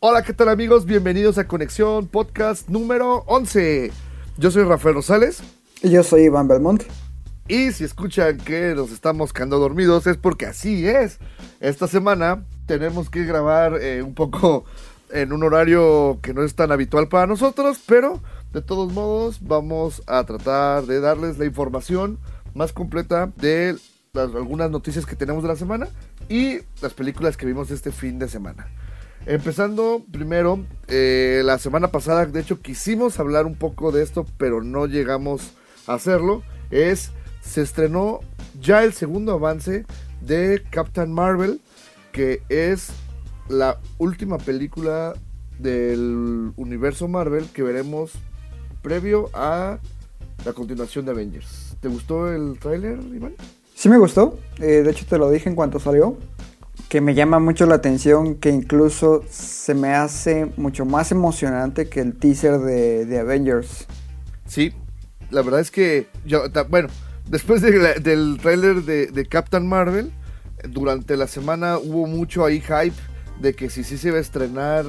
Hola, ¿qué tal amigos? Bienvenidos a Conexión Podcast número 11. Yo soy Rafael Rosales Y yo soy Iván Belmont. y si escuchan que nos estamos quedando dormidos es porque así es. Esta semana tenemos que grabar eh, un poco en un horario que no es tan habitual para nosotros, pero de todos modos vamos a tratar de darles la información más completa de las, algunas noticias que tenemos de la semana y las películas que vimos este fin de semana. Empezando primero, eh, la semana pasada, de hecho, quisimos hablar un poco de esto, pero no llegamos a hacerlo. Es, se estrenó ya el segundo avance de Captain Marvel, que es la última película del universo Marvel que veremos previo a la continuación de Avengers. ¿Te gustó el tráiler, Iván? Sí me gustó. eh, de hecho te lo dije en cuanto salió. Que me llama mucho la atención que incluso se me hace mucho más emocionante que el teaser de, de Avengers. Sí, la verdad es que, yo, bueno, después del tráiler de, de Captain Marvel, durante la semana hubo mucho ahí hype de que si sí se iba a estrenar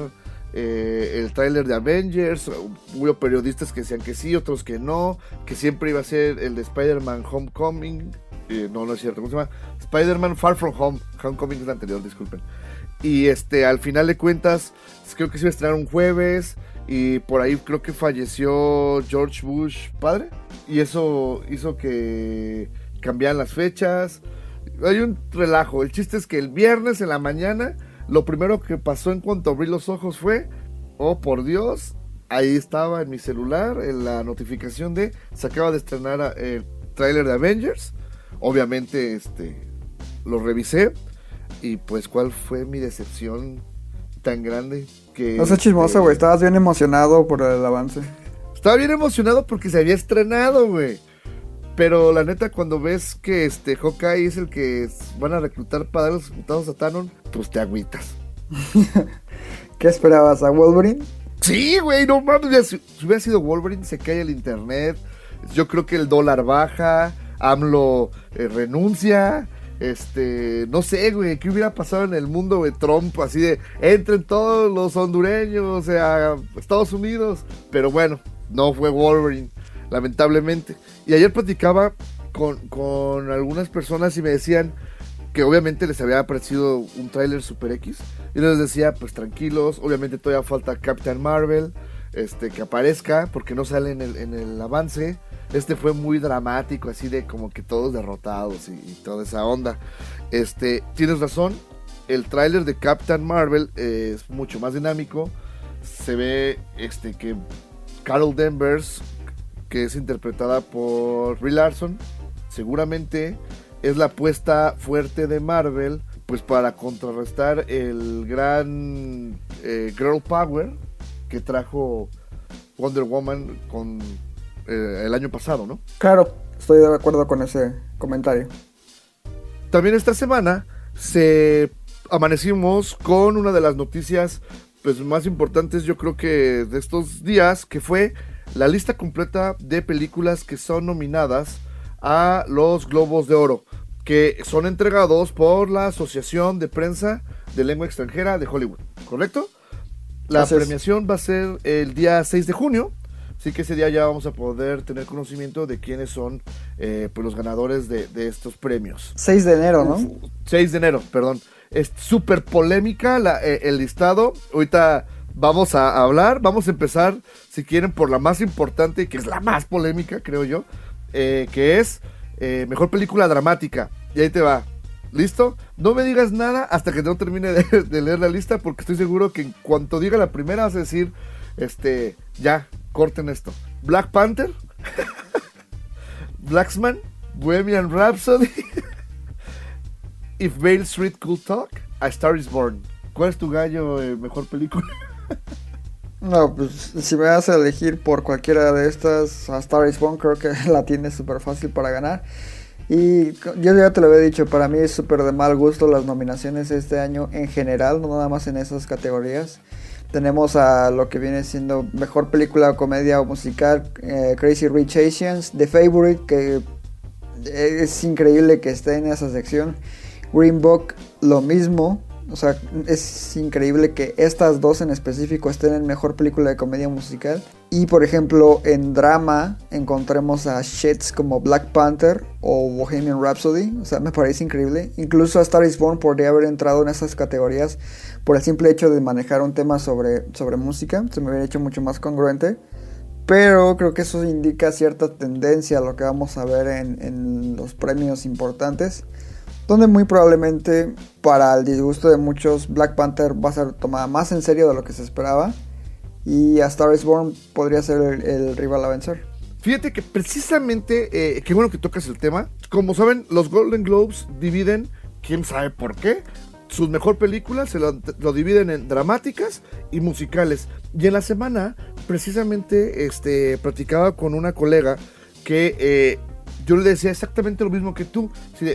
eh, el tráiler de Avengers, hubo periodistas que decían que sí, otros que no, que siempre iba a ser el de Spider-Man Homecoming, eh, no, no es cierto, ¿cómo se llama? Spider-Man Far From Home, Homecoming es la anterior, disculpen. Y este, al final de cuentas, creo que se iba a estrenar un jueves. Y por ahí creo que falleció George Bush padre. Y eso hizo que cambiaran las fechas. Hay un relajo. El chiste es que el viernes en la mañana, lo primero que pasó en cuanto abrí los ojos fue, oh por Dios, ahí estaba en mi celular en la notificación de se acaba de estrenar eh, el tráiler de Avengers. Obviamente, este, lo revisé. Y pues, ¿cuál fue mi decepción tan grande? Que, No sé chismoso, este, güey. Estabas bien emocionado por el avance. Estaba bien emocionado porque se había estrenado, güey. Pero la neta, cuando ves que este Hawkeye es el que van a reclutar para dar los resultados a Tanon, pues te agüitas. ¿Qué esperabas? ¿A Wolverine? Sí, güey, no mames. si hubiera sido Wolverine, se cae el internet. Yo creo que el dólar baja. AMLO eh, renuncia. Este, no sé, güey, ¿qué hubiera pasado en el mundo de Trump? Así de, entren todos los hondureños, sea, Estados Unidos. Pero bueno, no fue Wolverine, lamentablemente. Y ayer platicaba con, con algunas personas y me decían que obviamente les había parecido un tráiler Super X. Y les decía, pues tranquilos, obviamente todavía falta Captain Marvel, este, que aparezca, porque no sale en el, en el avance. Este fue muy dramático, así de como que todos derrotados y, toda esa onda. Este, tienes razón, el tráiler de Captain Marvel eh, es mucho más dinámico. Se ve este, que Carol Danvers, que es interpretada por Brie Larson, seguramente es la apuesta fuerte de Marvel, pues para contrarrestar el gran eh, Girl Power que trajo Wonder Woman con eh, el año pasado, ¿no? Claro, estoy de acuerdo con ese comentario. También esta semana se amanecimos con una de las noticias pues, más importantes yo creo que de estos días, que fue la lista completa de películas que son nominadas a los Globos de Oro, que son entregados por la Asociación de Prensa de Lengua Extranjera de Hollywood, ¿correcto? La premiación va a ser el día 6 de junio, así que ese día ya vamos a poder tener conocimiento de quiénes son eh, pues, los ganadores de, de estos premios. 6 de enero, ¿no? Uf, 6 de enero, perdón. Es súper polémica la- eh, el listado. Ahorita vamos a hablar. Vamos a empezar, si quieren, por la más importante y que es la más polémica, creo yo. eh, que es Mejor Película Dramática. Y ahí te va. ¿Listo? No me digas nada hasta que no termine de, de leer la lista porque estoy seguro que en cuanto diga la primera vas a decir, este, ya, corten esto. Black Panther, Blacksman, Bohemian Rhapsody, If Bale Street Could Talk, A Star Is Born. ¿Cuál es tu gallo, eh, mejor película? No, pues si me vas a elegir por cualquiera de estas, a Star is Born creo que la tiene súper fácil para ganar. Y yo ya te lo había dicho, para mí es súper de mal gusto las nominaciones este año en general, no nada más en esas categorías. Tenemos a lo que viene siendo mejor película, comedia o musical, eh, Crazy Rich Asians, The Favorite, que es increíble que esté en esa sección. Green Book, lo mismo. O sea, es increíble que estas dos en específico estén en mejor película de comedia musical. Y por ejemplo, en drama encontremos a shits como Black Panther o Bohemian Rhapsody. O sea, me parece increíble. Incluso a Star is Born podría haber entrado en esas categorías por el simple hecho de manejar un tema sobre, sobre música. Se me hubiera hecho mucho más congruente. Pero creo que eso indica cierta tendencia a lo que vamos a ver en, en los premios importantes donde muy probablemente para el disgusto de muchos Black Panther va a ser tomada más en serio de lo que se esperaba y a Star is Born podría ser el, rival a vencer. Fíjate que precisamente, eh, qué bueno que tocas el tema. Como saben, los Golden Globes dividen, quién sabe por qué, sus mejor películas se lo, lo, dividen en dramáticas y musicales. Y en la semana, precisamente, este, platicaba con una colega que eh, yo le decía exactamente lo mismo que tú.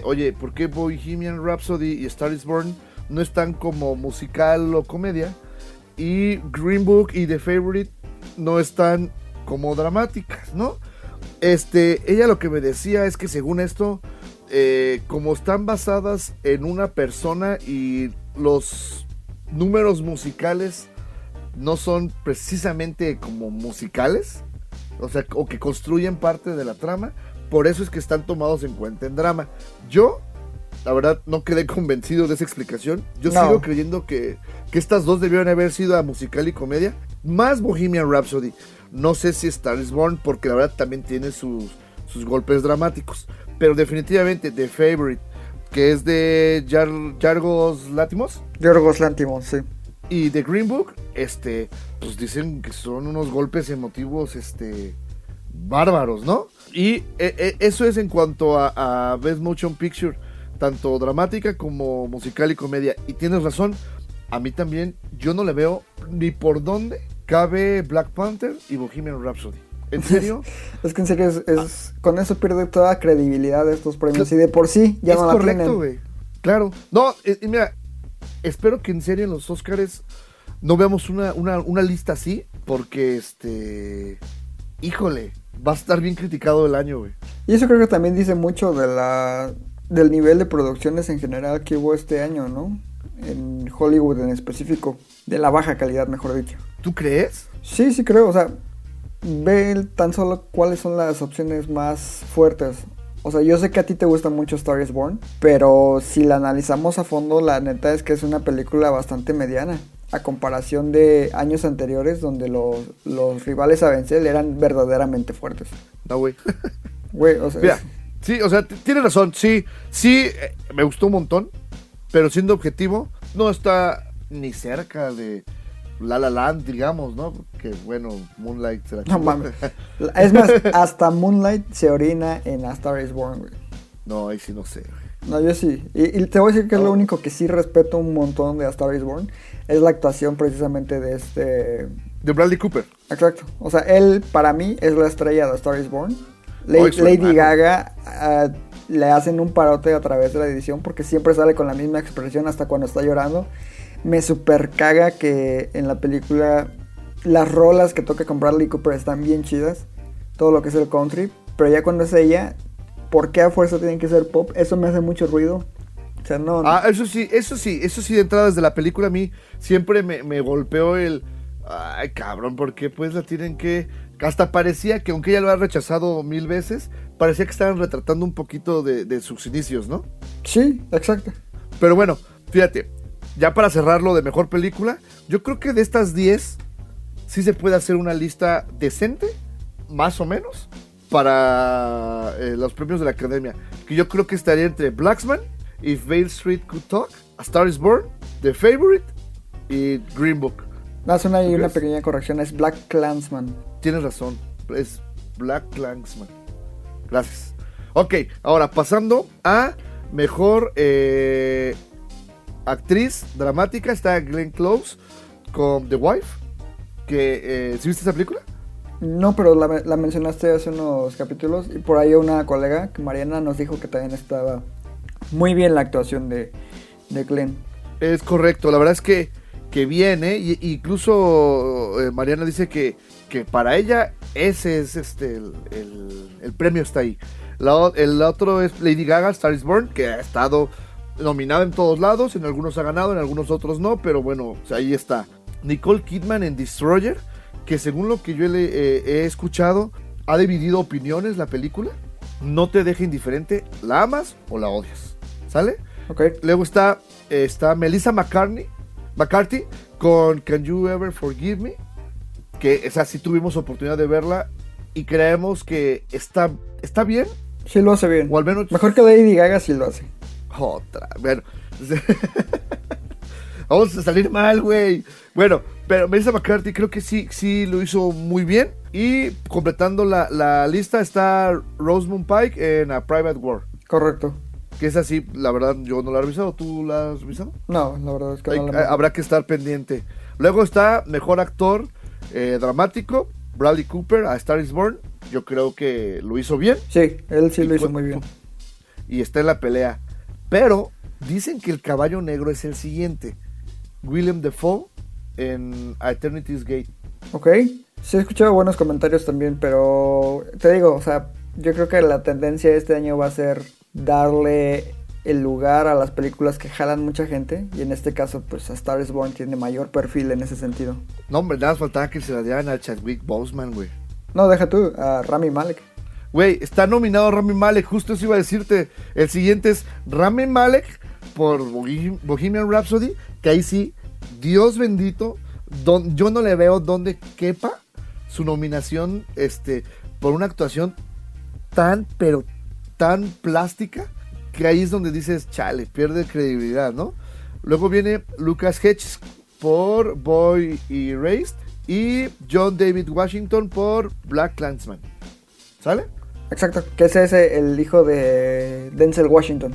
Oye, ¿por qué Bohemian Rhapsody y Star is Born no están como musical o comedia? Y Green Book y The Favorite no están como dramáticas, ¿no? Este, ella lo que me decía es que según esto, eh, como están basadas en una persona y los números musicales no son precisamente como musicales, o sea, o que construyen parte de la trama, por eso es que están tomados en cuenta en drama. Yo, la verdad, no quedé convencido de esa explicación. Yo No. sigo creyendo que, que estas dos debieron haber sido a musical y comedia. Más Bohemian Rhapsody. No sé si Star is Born, porque la verdad también tiene sus, sus golpes dramáticos. Pero definitivamente The Favorite, que es de Yar- Yargos Látimos. Yorgos Lantimos, sí. Y The Green Book, este, pues dicen que son unos golpes emotivos, este, bárbaros, ¿no? Y eh, eh, eso es en cuanto a, a Best Motion Picture, tanto dramática como musical y comedia. Y tienes razón, a mí también, yo no le veo ni por dónde cabe Black Panther y Bohemian Rhapsody. ¿En serio? Es que en serio, es, es- con eso pierde toda credibilidad de estos premios. Y de por sí ya es no la correcto, güey. Claro. No, y mira, espero que en serio en los Oscars no veamos una, una, una lista así, porque este. Híjole, va a estar bien criticado el año, güey. Y eso creo que también dice mucho de la del nivel de producciones en general que hubo este año, ¿no? En Hollywood en específico. De la baja calidad, mejor dicho. ¿Tú crees? Sí, sí creo, o sea, ve tan solo cuáles son las opciones más fuertes. O sea, yo sé que a ti te gusta mucho Star is Born, pero si la analizamos a fondo, la neta es que es una película bastante mediana. A comparación de años anteriores donde los, los rivales a vencer eran verdaderamente fuertes. No, güey. Güey, o sea, Mira, es- sí, o sea, t- tienes razón. Sí, sí, eh, me gustó un montón. Pero siendo objetivo, no está ni cerca de La La Land, digamos, ¿no? Que bueno, Moonlight se la no mames. Es más, hasta Moonlight se orina en A Star is Born, güey. No, ahí sí no sé, güey. No, yo sí. Y, y te voy a decir que es lo único que sí respeto un montón de A Star is Born. Es la actuación precisamente de este... De Bradley Cooper. Exacto. O sea, él para mí es la estrella de Star is Born. La- Lady. Gaga ah, le hacen un parote a través de la edición porque siempre sale con la misma expresión hasta cuando está llorando. Me super caga que en la película las rolas que toca con Bradley Cooper están bien chidas. Todo lo que es el country. Pero ya cuando es ella, ¿por qué a fuerza tienen que ser pop? Eso me hace mucho ruido. O sea, no. Ah, eso sí, eso sí, eso sí de entrada desde la película a mí siempre me, me golpeó el... Ay, cabrón, ¿por qué pues la tienen que...? Hasta parecía que aunque ella lo ha rechazado mil veces, parecía que estaban retratando un poquito de, de sus inicios, ¿no? Sí, exacto. Pero bueno, fíjate, ya para cerrarlo de mejor película, yo creo que de estas 10 sí se puede hacer una lista decente, más o menos, para eh, los premios de la academia. Que yo creo que estaría entre Blacksman, If Vale Street Could Talk, A Star is Born, The Favorite y Green Book. Una pequeña corrección. Es Black Clansman. Tienes razón, es Black Clansman. Gracias. Ok, ahora pasando a mejor eh, actriz dramática, está Glenn Close con The Wife, Que, eh, ¿Sí viste esa película? No, pero la, la mencionaste hace unos capítulos y por ahí una colega, que Mariana, nos dijo que también estaba muy bien la actuación de, de Glenn. Es correcto, la verdad es que, que viene, y, incluso eh, Mariana dice que, que para ella ese es este el, el- premio está ahí. El otro es Lady Gaga, Star is Born, que ha estado nominada en todos lados, en algunos ha ganado, en algunos otros no, pero bueno, ahí está. Nicole Kidman en Destroyer, que según lo que yo eh, he escuchado, ha dividido opiniones la película. No te deja indiferente, la amas o la odias. ¿Sale? Ok, Luego está, está Melissa McCartney, McCarthy con Can You Ever Forgive Me, que esa sí tuvimos oportunidad de verla y creemos que está, está bien, sí lo hace bien. o al menos Mejor que Lady Gaga sí lo hace. otra. Bueno, vamos a salir mal, güey. Bueno, pero Melissa McCarthy creo que sí, sí lo hizo muy bien. Y completando la, la lista está Rosamund Pike en A Private War. Correcto. Que es así, la verdad, yo no la he revisado. ¿Tú la has revisado? No, la verdad es que Hay- no la habrá que estar pendiente. Luego está mejor actor eh, dramático, Bradley Cooper a Star is Born. Yo creo que lo hizo bien Sí, él sí lo hizo muy bien. y está en la pelea. Pero dicen que el caballo negro es el siguiente: William Defoe en A Eternity's Gate. Ok. Sí he escuchado buenos comentarios también, pero te digo, o sea, yo creo que la tendencia de este año va a ser darle el lugar a las películas que jalan mucha gente y en este caso pues a Star is Born tiene mayor perfil en ese sentido. No, hombre, nada más faltaba que se la dieran a Chadwick Boseman, güey. No, deja tú, a Rami Malek. Güey, está nominado Rami Malek, justo eso iba a decirte. El siguiente es Rami Malek por Bohem- Bohemian Rhapsody, que ahí sí, Dios bendito, don- yo no le veo donde quepa su nominación este, por una actuación tan, pero tan plástica, que ahí es donde dices, chale, pierde credibilidad, ¿no? Luego viene Lucas Hedges por Boy Erased y John David Washington por Black Clansman. ¿Sale? Exacto, que es ese el hijo de Denzel Washington.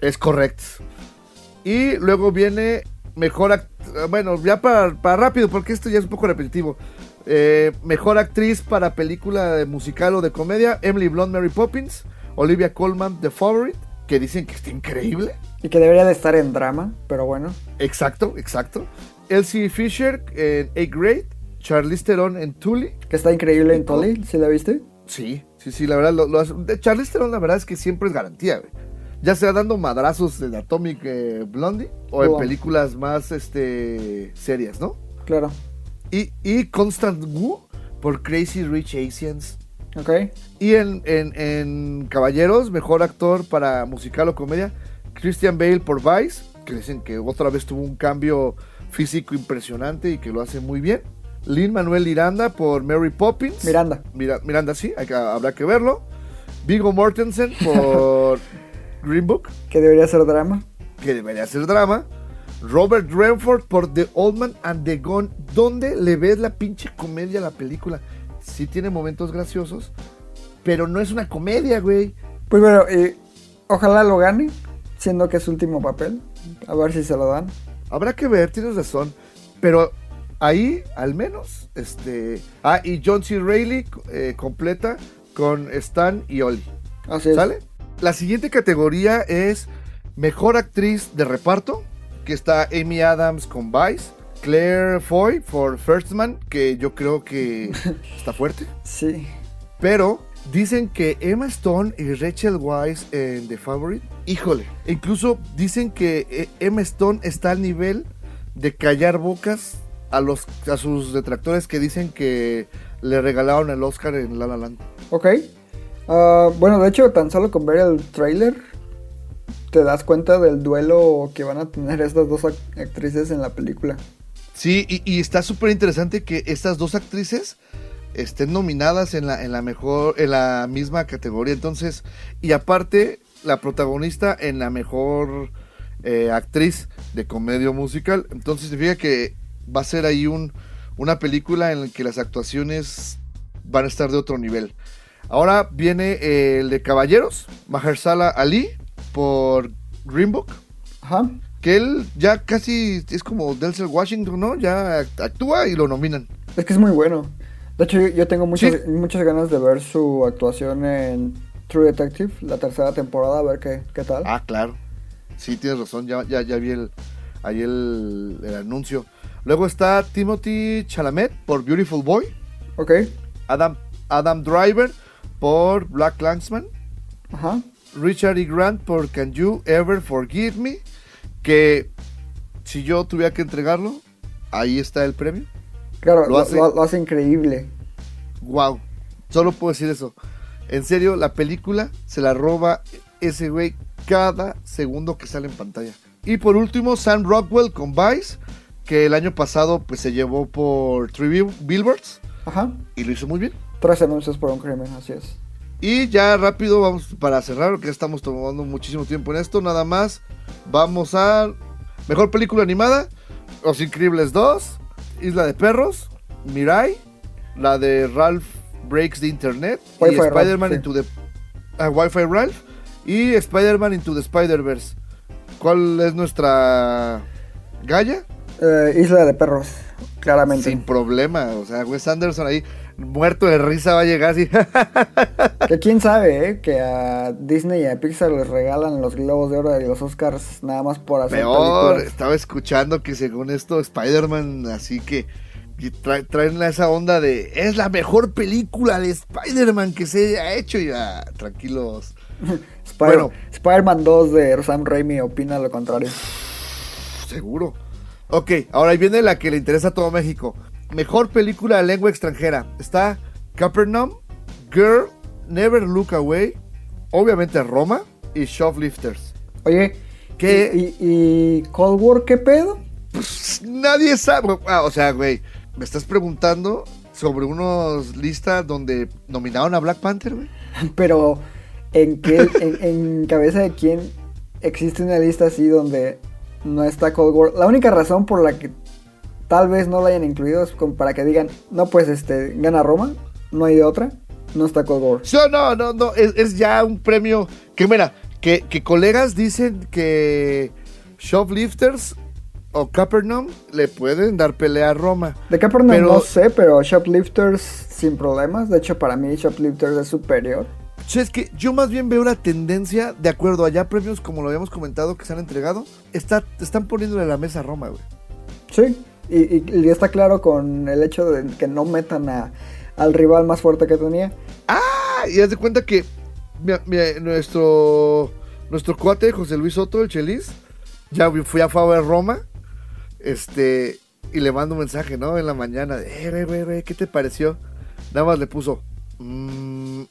Es correcto. Y luego viene mejor act- bueno, ya para, para rápido, porque esto ya es un poco repetitivo. Eh, mejor actriz para película de musical o de comedia, Emily Blunt, Mary Poppins, Olivia Colman, The Favorite, que dicen que está increíble. Y que debería de estar en drama, pero bueno. Exacto, exacto. Elsie Fisher en A Grade, Charlize Theron en Tully. Que está increíble en Tolly, ¿sí la viste? Sí, sí, sí, la verdad, lo, lo hace- Charlize Theron la verdad es que siempre es garantía, güey. Ya sea dando madrazos en Atomic eh, Blondie o en Wow. películas más este serias, ¿no? Claro. Y, y Constant Wu por Crazy Rich Asians. Y en, en- en Caballeros, mejor actor para musical o comedia, Christian Bale por Vice, que dicen que otra vez tuvo un cambio físico impresionante y que lo hace muy bien. Lin Manuel Miranda por Mary Poppins. Miranda. Mira- Miranda, sí, hay que- habrá que verlo. Vigo Mortensen por Green Book, Que debería ser drama. que debería ser drama. Robert Redford por The Old Man and the Gun. ¿Dónde le ves la pinche comedia a la película? Sí tiene momentos graciosos, pero no es una comedia, güey. Pues bueno, y ojalá lo gane, siendo que es su último papel. A ver si se lo dan. Habrá que ver, tienes razón. Pero ahí, al menos, este. Ah, y John C. Reilly eh, completa con Stan y Oli. Así es. ¿Sale? La siguiente categoría es Mejor Actriz de Reparto, que está Amy Adams con Vice, Claire Foy por First Man, que yo creo que está fuerte, Sí. pero dicen que Emma Stone y Rachel Weisz en The Favorite, híjole, incluso dicen que eh, Emma Stone está al nivel de callar bocas a, los, a sus detractores que dicen que le regalaron el Oscar en La La Land. Ok. Ah, bueno, de hecho, tan solo con ver el trailer te das cuenta del duelo que van a tener estas dos ac- actrices en la película. Sí, y, está súper interesante que estas dos actrices estén nominadas en la, en la mejor, en la misma categoría. Entonces, y aparte, la protagonista en la mejor eh, actriz de comedia musical. Entonces, significa que va a ser ahí un, una película en la que las actuaciones van a estar de otro nivel. Ahora viene eh, el de Caballeros, Mahershala Ali por Green Book Ajá. Que él ya casi es como Denzel Washington, ¿no? Ya act- actúa y lo nominan. Es que es muy bueno. De hecho, yo, yo tengo muchas, Sí. muchas ganas de ver su actuación en True Detective, la tercera temporada, a ver qué, qué tal. Ah, claro. Sí, tienes razón. Ya, ya, ya vi el, ahí el, el anuncio. Luego está Timothy Chalamet por Beautiful Boy. Ok, Adam, Adam Driver por Black Klansman. ajá. Richard E. Grant por Can You Ever Forgive Me. Que si yo tuviera que entregarlo, ahí está el premio. Claro, Lo lo, hace- lo- lo hace increíble. Wow. Solo puedo decir eso. En serio, la película se la roba ese güey cada segundo que sale en pantalla. Y por último, Sam Rockwell con Vice, que el año pasado pues se llevó por Three Bill- Billboards Ajá. y lo hizo muy bien. Tres anuncios por un crimen, así es. Y ya rápido vamos para cerrar, porque ya estamos tomando muchísimo tiempo en esto. Nada más, vamos a mejor película animada: Los Increíbles 2, Isla de Perros, Mirai, la de Ralph Breaks the Internet, y Spider-Man sí. Into the ah, Wi-Fi Ralph y Spider-Man Into the Spider-Verse. ¿Cuál es nuestra Gaya? Eh, Isla de Perros, claramente. Sin problema, o sea, Wes Anderson ahí muerto de risa va a llegar así. Que quién sabe, ¿eh? Que a Disney y a Pixar les regalan los Globos de Oro y los Oscars nada más por hacer Peor, películas. estaba escuchando que según esto Spider-Man, así que y trae- traen esa onda de es la mejor película de Spider-Man que se haya hecho. Y ah, tranquilos, Spider- bueno. Spider-Man 2 de Sam Raimi opina lo contrario. seguro. Ok, ahora ahí viene la que le interesa a todo México. Mejor película de lengua extranjera. Está Capernaum, Girl, Never Look Away, obviamente Roma y Shoplifters. Oye, ¿Qué? ¿Y, y, y Cold War qué pedo? Nadie sabe. Ah, o sea, güey, me estás preguntando sobre unos listas donde nominaron a Black Panther, güey. Pero, ¿en qué, en, en cabeza de quién existe una lista así donde no está Cold War? La única razón por la que tal vez no la hayan incluido es como para que digan, no, pues este, gana Roma, no hay de otra, no está Cold War. Sí, no, no, no, es, es ya un premio que, mira, que, que colegas dicen que Shoplifters o Capernaum le pueden dar pelea a Roma. De Capernaum Pero- no sé, pero Shoplifters sin problemas. De hecho, para mí Shoplifters es superior. Sí, es que yo más bien veo una tendencia, de acuerdo a ya premios como lo habíamos comentado que se han entregado, está, están poniéndole la mesa a Roma, güey. Sí, y, y- está claro con el hecho de que no metan a, al rival más fuerte que tenía. Ah, y haz de cuenta que nuestro nuestro cuate José Luis Soto, el Chelis, ya fui a favor de Roma. Este, y le mando un mensaje, ¿no? En la mañana, de, eh, güey, güey, ¿qué te pareció? Nada más le puso, "Mm",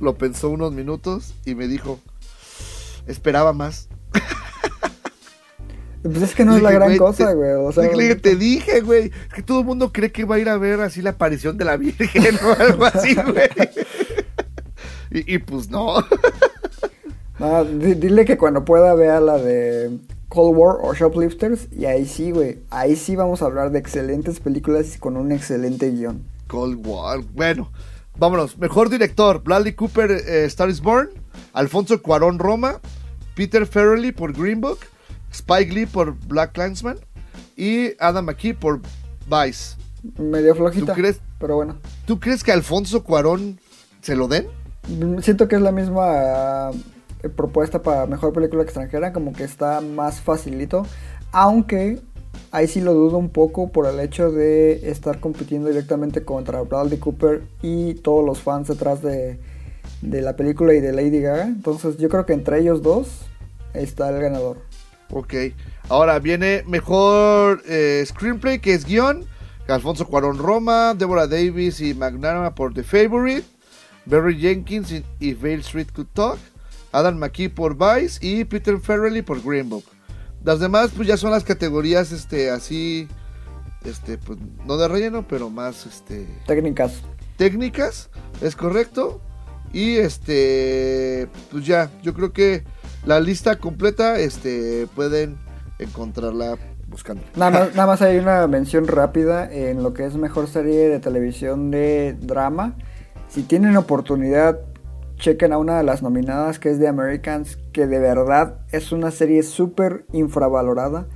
lo pensó unos minutos y me dijo, esperaba más. Pues es que no es la gran "Güey, cosa, güey. O sea, te dije, güey, es que todo el mundo cree que va a ir a ver así la aparición de la Virgen o algo así, güey. Y, y pues no. no, di- dile que cuando pueda vea la de Cold War o Shoplifters. Y ahí sí, güey. Ahí sí vamos a hablar de excelentes películas y con un excelente guion. Cold War. Bueno, vámonos. Mejor director: Bradley Cooper, eh, Star is Born. Alfonso Cuarón, Roma. Peter Farrelly por Green Book. Spike Lee por Black Clansman. Y Adam McKee por Vice. Medio flojita. ¿Tú crees? Pero bueno. ¿Tú crees que Alfonso Cuarón se lo den? Siento que es la misma eh, propuesta para mejor película extranjera, como que está más facilito, aunque ahí sí lo dudo un poco por el hecho de estar compitiendo directamente contra Bradley Cooper y todos los fans detrás de, de la película y de Lady Gaga. Entonces yo creo que entre ellos dos está el ganador. Ok. Ahora viene mejor eh, screenplay, que es guion. Alfonso Cuarón Roma, Deborah Davis y McNamara por The Favorite. Barry Jenkins y If Vale Street Could Talk. Adam McKee por Vice y Peter Farrelly por Green Book. Las demás pues ya son las categorías este así este pues no de relleno, pero más este Técnicas. técnicas, es correcto. Y este, pues ya, yo creo que la lista completa, este, pueden encontrarla buscando. Nada más, nada más hay una mención rápida en lo que es mejor serie de televisión de drama. Si tienen oportunidad, chequen a una de las nominadas que es The Americans, que de verdad es una serie súper infravalorada.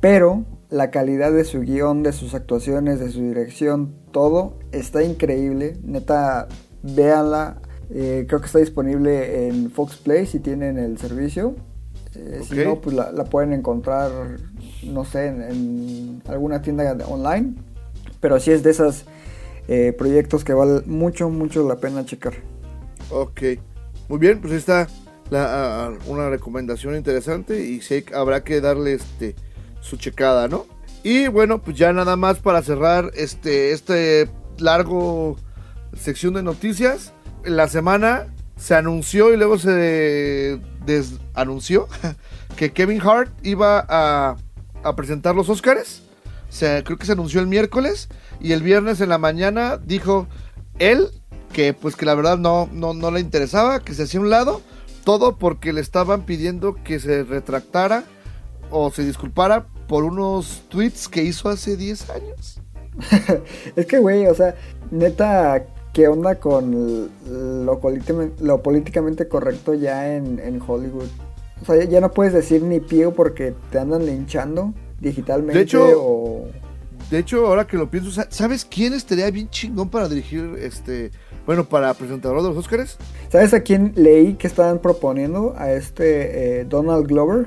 Pero la calidad de su guion, de sus actuaciones, de su dirección, todo está increíble. Neta, véanla. Eh, creo que está disponible en Fox Play si tienen el servicio. Eh, Si no, pues la, la pueden encontrar, no sé, en, en alguna tienda online. Pero sí es de esos eh, proyectos que vale mucho, mucho la pena checar. Ok. Muy bien, pues está la, una recomendación interesante y sí habrá que darle este su checada, ¿no? Y bueno, pues ya nada más para cerrar este, este largo sección de noticias. La semana se anunció y luego se desanunció que Kevin Hart iba a, presentar los Oscars. Se, creo que se anunció el miércoles y el viernes en la mañana dijo él que pues que la verdad no, no, no le interesaba, que se hacía un lado, todo porque le estaban pidiendo que se retractara o se disculpara por unos tweets que hizo hace 10 años. Es que, güey, o sea, neta, ¿qué onda con lo, políticamente, lo políticamente correcto ya en, en Hollywood? O sea, ya, no puedes decir ni pío porque te andan linchando digitalmente De hecho- o... De hecho, ahora que lo pienso, sa- ¿sabes quién estaría bien chingón para dirigir este, bueno, para presentador de los Oscars? ¿Sabes a quién leí que estaban proponiendo? A este eh, Donald Glover,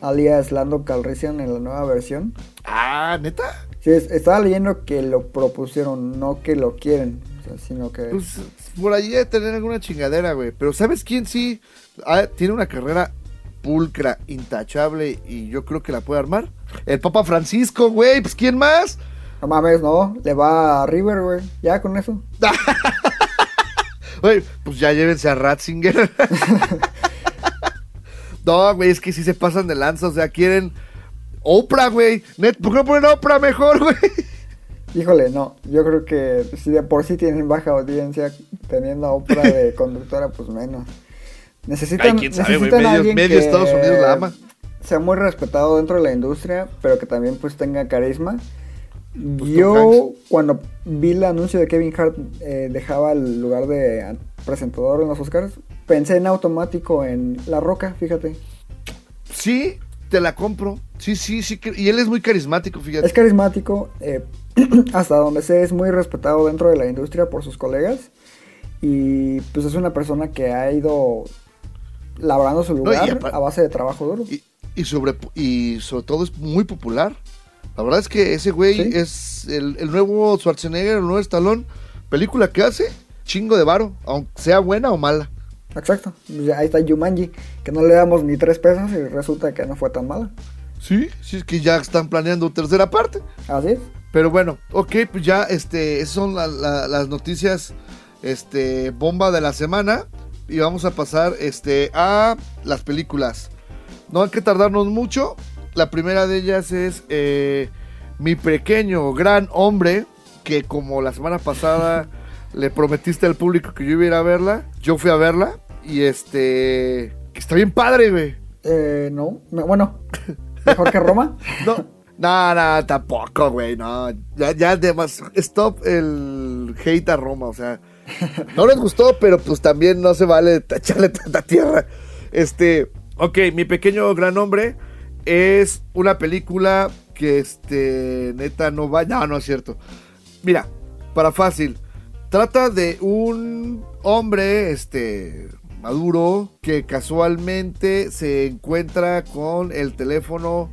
alias Lando Calrissian en la nueva versión. Ah, neta. Sí, es- estaba leyendo que lo propusieron, no que lo quieren, sino que... Pues por allí de tener alguna chingadera, güey. Pero ¿sabes quién sí ah, tiene una carrera pulcra, intachable y yo creo que la puede armar? El Papa Francisco, güey. Pues ¿quién más? No mames, no, le va a River, güey, ya con eso. Güey, pues ya llévense a Ratzinger. no, güey, es que sí se pasan de lanza. O sea, quieren Oprah, güey. Net, ¿Por qué no ponen Oprah mejor, güey? Híjole, no, yo creo que si de por sí tienen baja audiencia, teniendo a Oprah de conductora, pues menos. Necesitan, Ay, quién sabe, necesitan medio- alguien medio que Estados Unidos la ama. Sea muy respetado dentro de la industria, pero que también pues tenga carisma. Pues, yo cuando vi el anuncio de Kevin Hart eh, dejaba el lugar de presentador en los Oscars, pensé en automático en La Roca, fíjate. Sí, te la compro. Sí, sí, sí. Y él es muy carismático, fíjate. Es carismático, eh, hasta donde sé es muy respetado dentro de la industria por sus colegas y pues es una persona que ha ido labrando su lugar a base de trabajo duro. Y, y sobre, y sobre todo es muy popular. La verdad es que ese güey Sí. es el, el nuevo Schwarzenegger, el nuevo Stallone. Película que hace, chingo de varo, aunque sea buena o mala. Exacto. Ahí está Yumanji, que no le damos ni tres pesos y resulta que no fue tan mala. Sí, sí, es que ya están planeando tercera parte. Así es. Pero bueno, ok, pues ya este, esas son la- la- las noticias este, bomba de la semana. Y vamos a pasar este, a las películas. No hay que tardarnos mucho. La primera de ellas es eh, Mi pequeño gran hombre. Que como la semana pasada le prometiste al público que yo iba a ir a verla. Yo fui a verla. Y este. Que está bien padre, güey. Eh, no, bueno, mejor que Roma. No, no, no, tampoco, güey, no. Ya, ya, además, stop el hate a Roma, o sea. No les gustó, pero pues también no se vale echarle tanta tierra. Este, ok, mi pequeño gran hombre es una película que, este, neta, no va. No, no es cierto. Mira, para fácil. Trata de un hombre, este, maduro, que casualmente se encuentra con el teléfono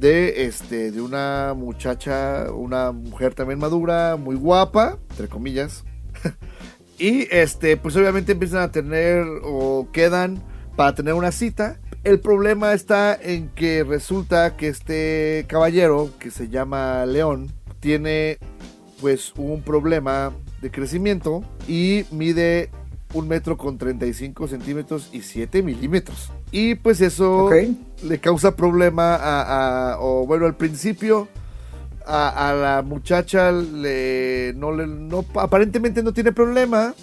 de, este, de una muchacha, una mujer también madura, muy guapa, entre comillas. y, este, pues obviamente empiezan a tener o quedan para tener una cita. El problema está en que resulta que este caballero, que se llama León, tiene pues un problema de crecimiento y mide un metro con 35 centímetros y 7 milímetros. Y pues eso Ok. Le causa problema a, o bueno, al principio a, a la muchacha le, no le, no, aparentemente no tiene problema,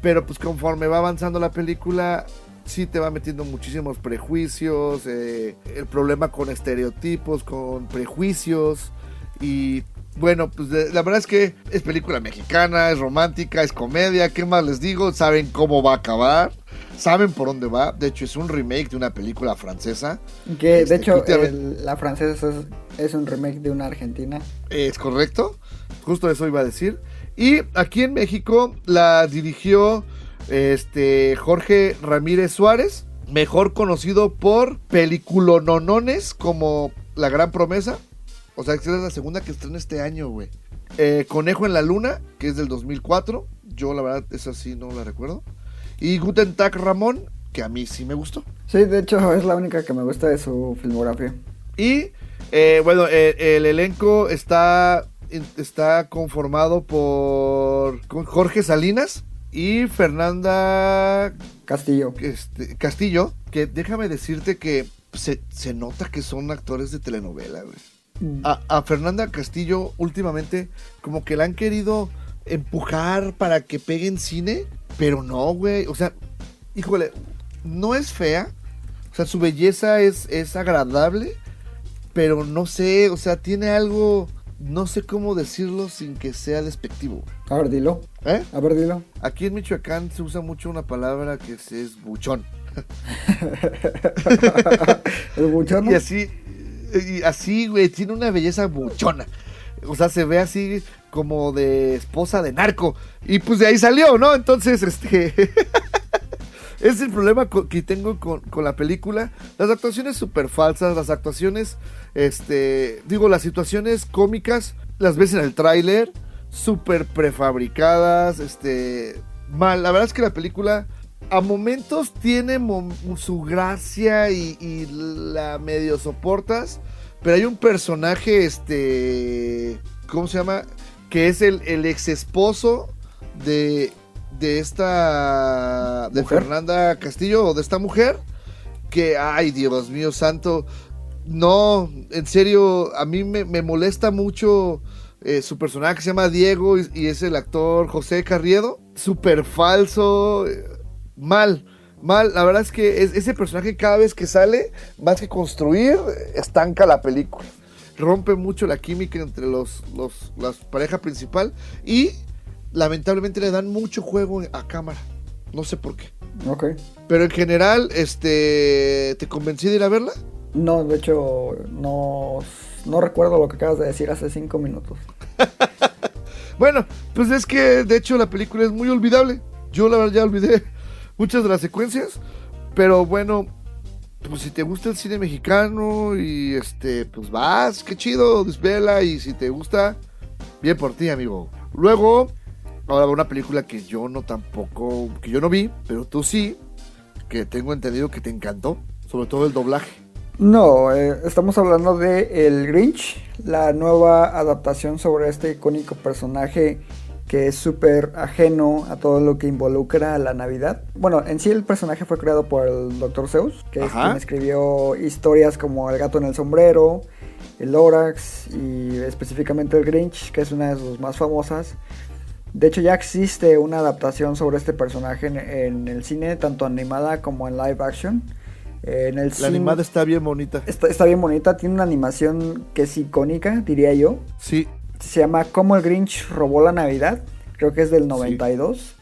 pero pues conforme va avanzando la película, sí te va metiendo muchísimos prejuicios, eh, el problema con estereotipos, con prejuicios y bueno, pues de- la verdad es que es película mexicana, es romántica, es comedia, ¿qué más les digo? Saben cómo va a acabar, saben por dónde va. De hecho, es un remake de una película francesa. Que Este, de hecho efectivamente- el- la francesa es, es un remake de una argentina. Es correcto, justo eso iba a decir. Y aquí en México la dirigió este Jorge Ramírez Suárez, mejor conocido por peliculononones como La Gran Promesa. O sea, que es la segunda que estrena este año, güey. Eh, Conejo en la Luna, que es del 2004. Yo la verdad esa sí no la recuerdo. Y Guten Tag Ramón, que a mí sí me gustó. Sí, de hecho es la única que me gusta de su filmografía. Y eh, bueno, eh, el elenco está, está conformado por Jorge Salinas y Fernanda Castillo. este, Castillo, que déjame decirte que se, se nota que son actores de telenovela, güey. A, a Fernanda Castillo últimamente como que la han querido empujar para que pegue en cine, pero no, güey. O sea, híjole, no es fea. O sea, su belleza es, es agradable, pero no sé, o sea, tiene algo, no sé cómo decirlo sin que sea despectivo. A ver, dilo. ¿Eh? A ver, dilo. Aquí en Michoacán se usa mucho una palabra que es, es buchón. El buchón. Y así, y así, güey, tiene una belleza buchona. O sea, se ve así como de esposa de narco. Y pues de ahí salió, ¿no? Entonces, este... es el problema que tengo con, con la película. Las actuaciones súper falsas, las actuaciones, este... Digo, las situaciones cómicas, las ves en el tráiler, súper prefabricadas, este... Mal, la verdad es que la película a momentos tiene su gracia y la medio soportas, pero hay un personaje, este, ¿cómo se llama? Que es el, el ex esposo de, de esta, de ¿Mujer? Fernanda Castillo o de esta mujer, que, ay Dios mío santo, no, en serio, a mí me, me molesta mucho eh, su personaje que se llama Diego y, y es el actor José Carriedo, súper falso, eh, mal, mal. La verdad es que es- ese personaje cada vez que sale, más que construir, estanca la película. Rompe mucho la química entre los, los las pareja principal y lamentablemente le dan mucho juego a cámara. No sé por qué. Ok. Pero en general, este, ¿te convencí de ir a verla? No, de hecho, no, no recuerdo lo que acabas de decir hace cinco minutos. Bueno, pues es que de hecho la película es muy olvidable. Yo la verdad ya olvidé muchas de las secuencias. Pero bueno, pues si te gusta el cine mexicano y este, pues vas, qué chido, desvela. Y si te gusta, bien por ti, amigo. Luego, ahora una película que yo no tampoco, que yo no vi, pero tú sí, que tengo entendido que te encantó, sobre todo el doblaje. No, eh, estamos hablando de El Grinch, la nueva adaptación sobre este icónico personaje que es súper ajeno a todo lo que involucra a la Navidad. Bueno, en sí el personaje fue creado por el Dr. Zeus, que es quien escribió historias como El gato en el sombrero, El Lorax y específicamente El Grinch, que es una de sus más famosas. De hecho ya existe una adaptación sobre este personaje en, en el cine, tanto animada como en live action. Eh, En el La cine- animada está bien bonita. Está, está bien bonita, tiene una animación que es icónica, diría yo. Sí, Se llama Cómo el Grinch robó la Navidad, creo que es del 92.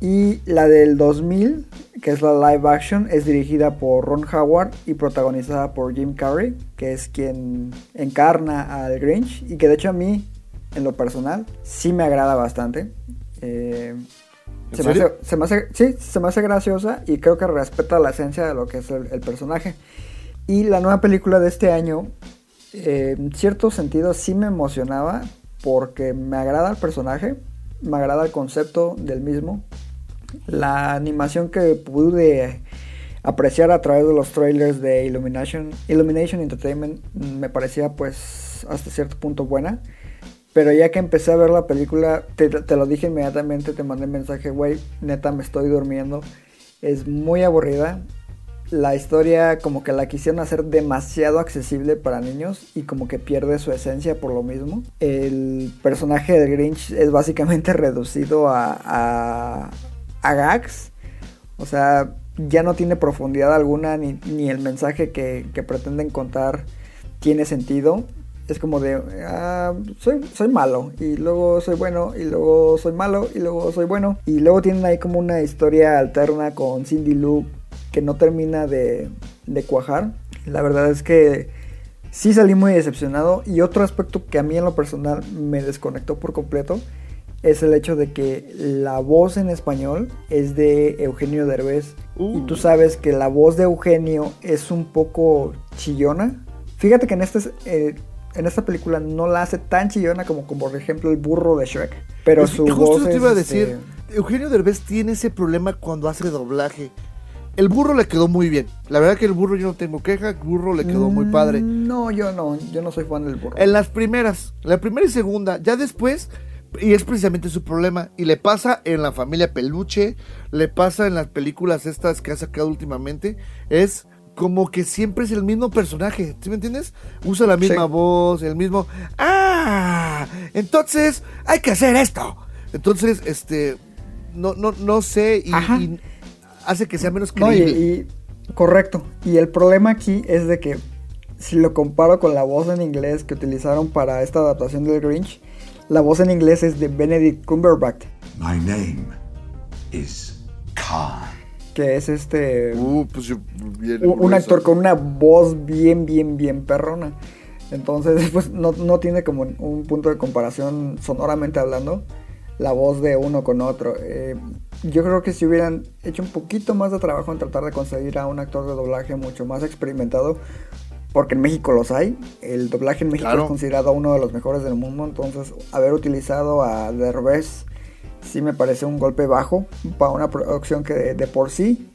Y la del 2000, que es la live action, es dirigida por Ron Howard y protagonizada por Jim Carrey, que es quien encarna al Grinch y que de hecho a mí, en lo personal, sí me agrada bastante. Eh, ¿En se, me hace, se me hace- sí, se me hace graciosa y creo que respeta la esencia de lo que es el, el personaje. Y la nueva película de este año, eh, en cierto sentido, sí me emocionaba porque me agrada el personaje, me agrada el concepto del mismo. La animación que pude apreciar a través de los trailers de Illumination, Illumination Entertainment me parecía pues hasta cierto punto buena. Pero ya que empecé a ver la película, te, te lo dije inmediatamente, te mandé mensaje, güey, neta me estoy durmiendo. Es muy aburrida. La historia como que la quisieron hacer demasiado accesible para niños y como que pierde su esencia por lo mismo. El personaje del Grinch es básicamente reducido a, a, a gags. O sea, ya no tiene profundidad alguna ni, ni el mensaje que, que pretenden contar tiene sentido. es como de, ah, soy, soy malo, y luego soy bueno, y luego soy malo, y luego soy bueno. Y luego tienen ahí como una historia alterna con Cindy Lou que no termina de, de cuajar. La verdad es que sí salí muy decepcionado. Y otro aspecto que a mí en lo personal me desconectó por completo es el hecho de que la voz en español es de Eugenio Derbez. Y tú sabes que la voz de Eugenio es un poco chillona. Fíjate que en, este, eh, en esta película no la hace tan chillona como, como por ejemplo el burro de Shrek. Pero Es- su justo voz te es, iba a este, decir, Eugenio Derbez tiene ese problema cuando hace doblaje. El burro le quedó muy bien. La verdad que el burro yo no tengo queja, el burro le quedó muy padre. mm, No, yo no, yo no soy fan del burro. En las primeras, la primera y segunda, ya después, y es precisamente su problema, y le pasa en la familia Peluche, le pasa en las películas estas que ha sacado últimamente, es como que siempre es el mismo personaje, ¿sí me entiendes? Usa la misma Sí. voz, el mismo, ah, entonces hay que hacer esto. Entonces, este, no, no, no sé, y hace que sea menos No, y, creíble. y- correcto. Y el problema aquí es de que si lo comparo con la voz en inglés que utilizaron para esta adaptación del Grinch, la voz en inglés es de Benedict Cumberbatch, My name is Khan. que es este Uh, pues yo- bien un, actor con una voz bien, bien, bien perrona. Entonces, pues no, no tiene como un punto de comparación sonoramente hablando la voz de uno con otro. Eh, yo creo que si hubieran hecho un poquito más de trabajo en tratar de conseguir a un actor de doblaje mucho más experimentado, porque en México los hay, el doblaje en México Claro. es considerado uno de los mejores del mundo, entonces haber utilizado a Derbez sí me parece un golpe bajo para una producción que de, de por sí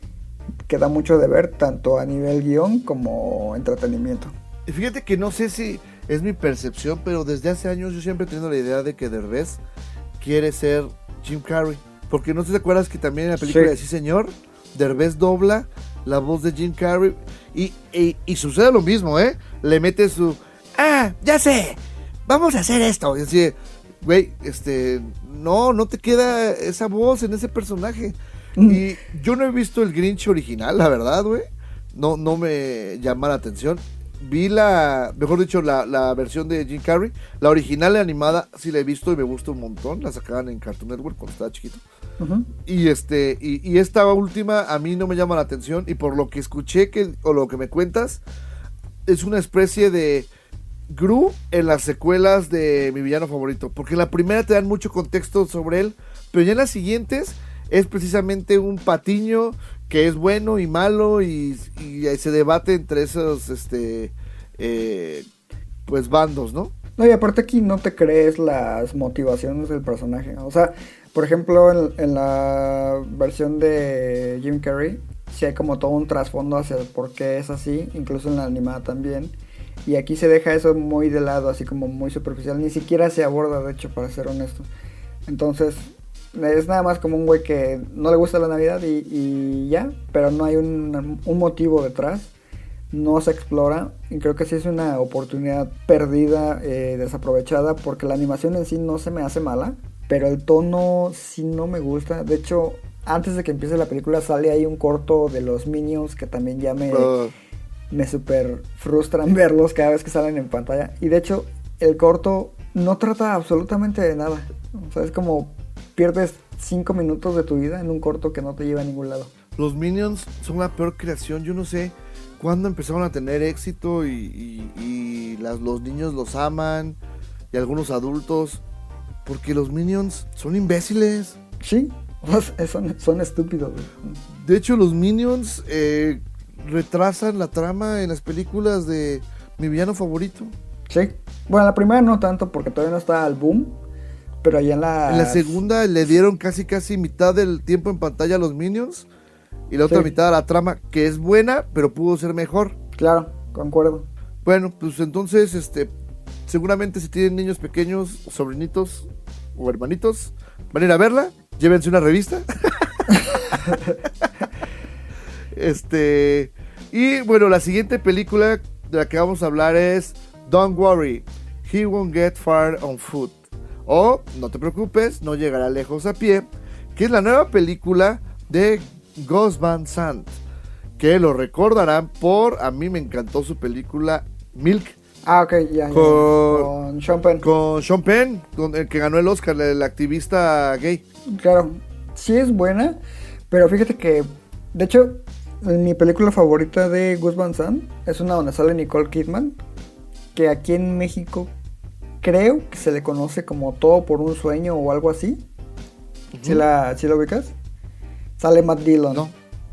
queda mucho de ver tanto a nivel guion como entretenimiento. Y Fíjate que no sé si es mi percepción, pero desde hace años yo siempre he tenido la idea de que Derbez quiere ser Jim Carrey. Porque no te acuerdas que también en la película Sí. de Sí Señor, Derbez dobla la voz de Jim Carrey. Y, y- y sucede lo mismo, ¿eh? Le mete su... Ah, ya sé, vamos a hacer esto. Y así, güey, este... No, no te queda esa voz en ese personaje. Y yo no he visto el Grinch original, la verdad, güey. No, no me llama la atención. Vi la, mejor dicho, la, la versión de Jim Carrey. La original la animada sí la he visto y me gusta un montón. La sacaban en Cartoon Network cuando estaba chiquito. Ujú. Y este, y, y esta última a mí no me llama la atención. Y por lo que escuché que, o lo que me cuentas, es una especie de Gru en las secuelas de mi villano favorito. Porque en la primera te dan mucho contexto sobre él. Pero ya en las siguientes es precisamente un patiño que es bueno y malo. Y, se debate entre esos este eh, pues bandos, ¿no? No, y aparte aquí no te crees las motivaciones del personaje. O sea, por ejemplo, en, la versión de Jim Carrey, sí hay como todo un trasfondo hacia por qué es así, incluso en la animada también. Y aquí se deja eso muy de lado, así como muy superficial. Ni siquiera se aborda, de hecho, para ser honesto. Entonces, es nada más como un güey que no le gusta la Navidad y, y ya, pero no hay un, un motivo detrás no se explora y creo que sí es una oportunidad perdida, eh, desaprovechada, porque la animación en sí no se me hace mala, pero el tono sí no me gusta. De hecho, antes de que empiece la película sale ahí un corto de los Minions que también ya me, Ah, me super frustran verlos cada vez que salen en pantalla. Y de hecho, el corto no trata absolutamente de nada. O sea, es como pierdes 5 minutos de tu vida en un corto que no te lleva a ningún lado. los Minions son la peor creación. Yo no sé cuándo empezaron a tener éxito y, y- y las- los niños los aman y algunos adultos. Porque los Minions son imbéciles. Sí, son, son estúpidos. De hecho, los Minions eh, retrasan la trama en las películas de mi villano favorito. Sí. Bueno, la primera no tanto porque todavía no está al boom. Pero allá en la. En la segunda le dieron casi casi mitad del tiempo en pantalla a los Minions. Y la otra Sí. mitad a la trama, que es buena, pero pudo ser mejor. Claro, concuerdo. Bueno, pues entonces, este, seguramente si tienen niños pequeños, sobrinitos o hermanitos, van a ir a verla, llévense una revista. este, y bueno, la siguiente película de la que vamos a hablar es Don't Worry, He Won't Get Far on Foot. O No te preocupes, no llegará lejos a pie, que es la nueva película de Gus Van Sant que lo recordarán por, a mí me encantó su película Milk Ah, ok, ya. Con Sean Penn. Con Sean Penn, con el que ganó el Oscar, el activista gay. Claro, sí es buena, pero fíjate que, de hecho, mi película favorita de Gus Van Sant es una donde sale Nicole Kidman, que aquí en México creo que se le conoce como Todo por un sueño o algo así. ¿Sí, la, ¿Sí la ubicas? Sale Matt Dillon No.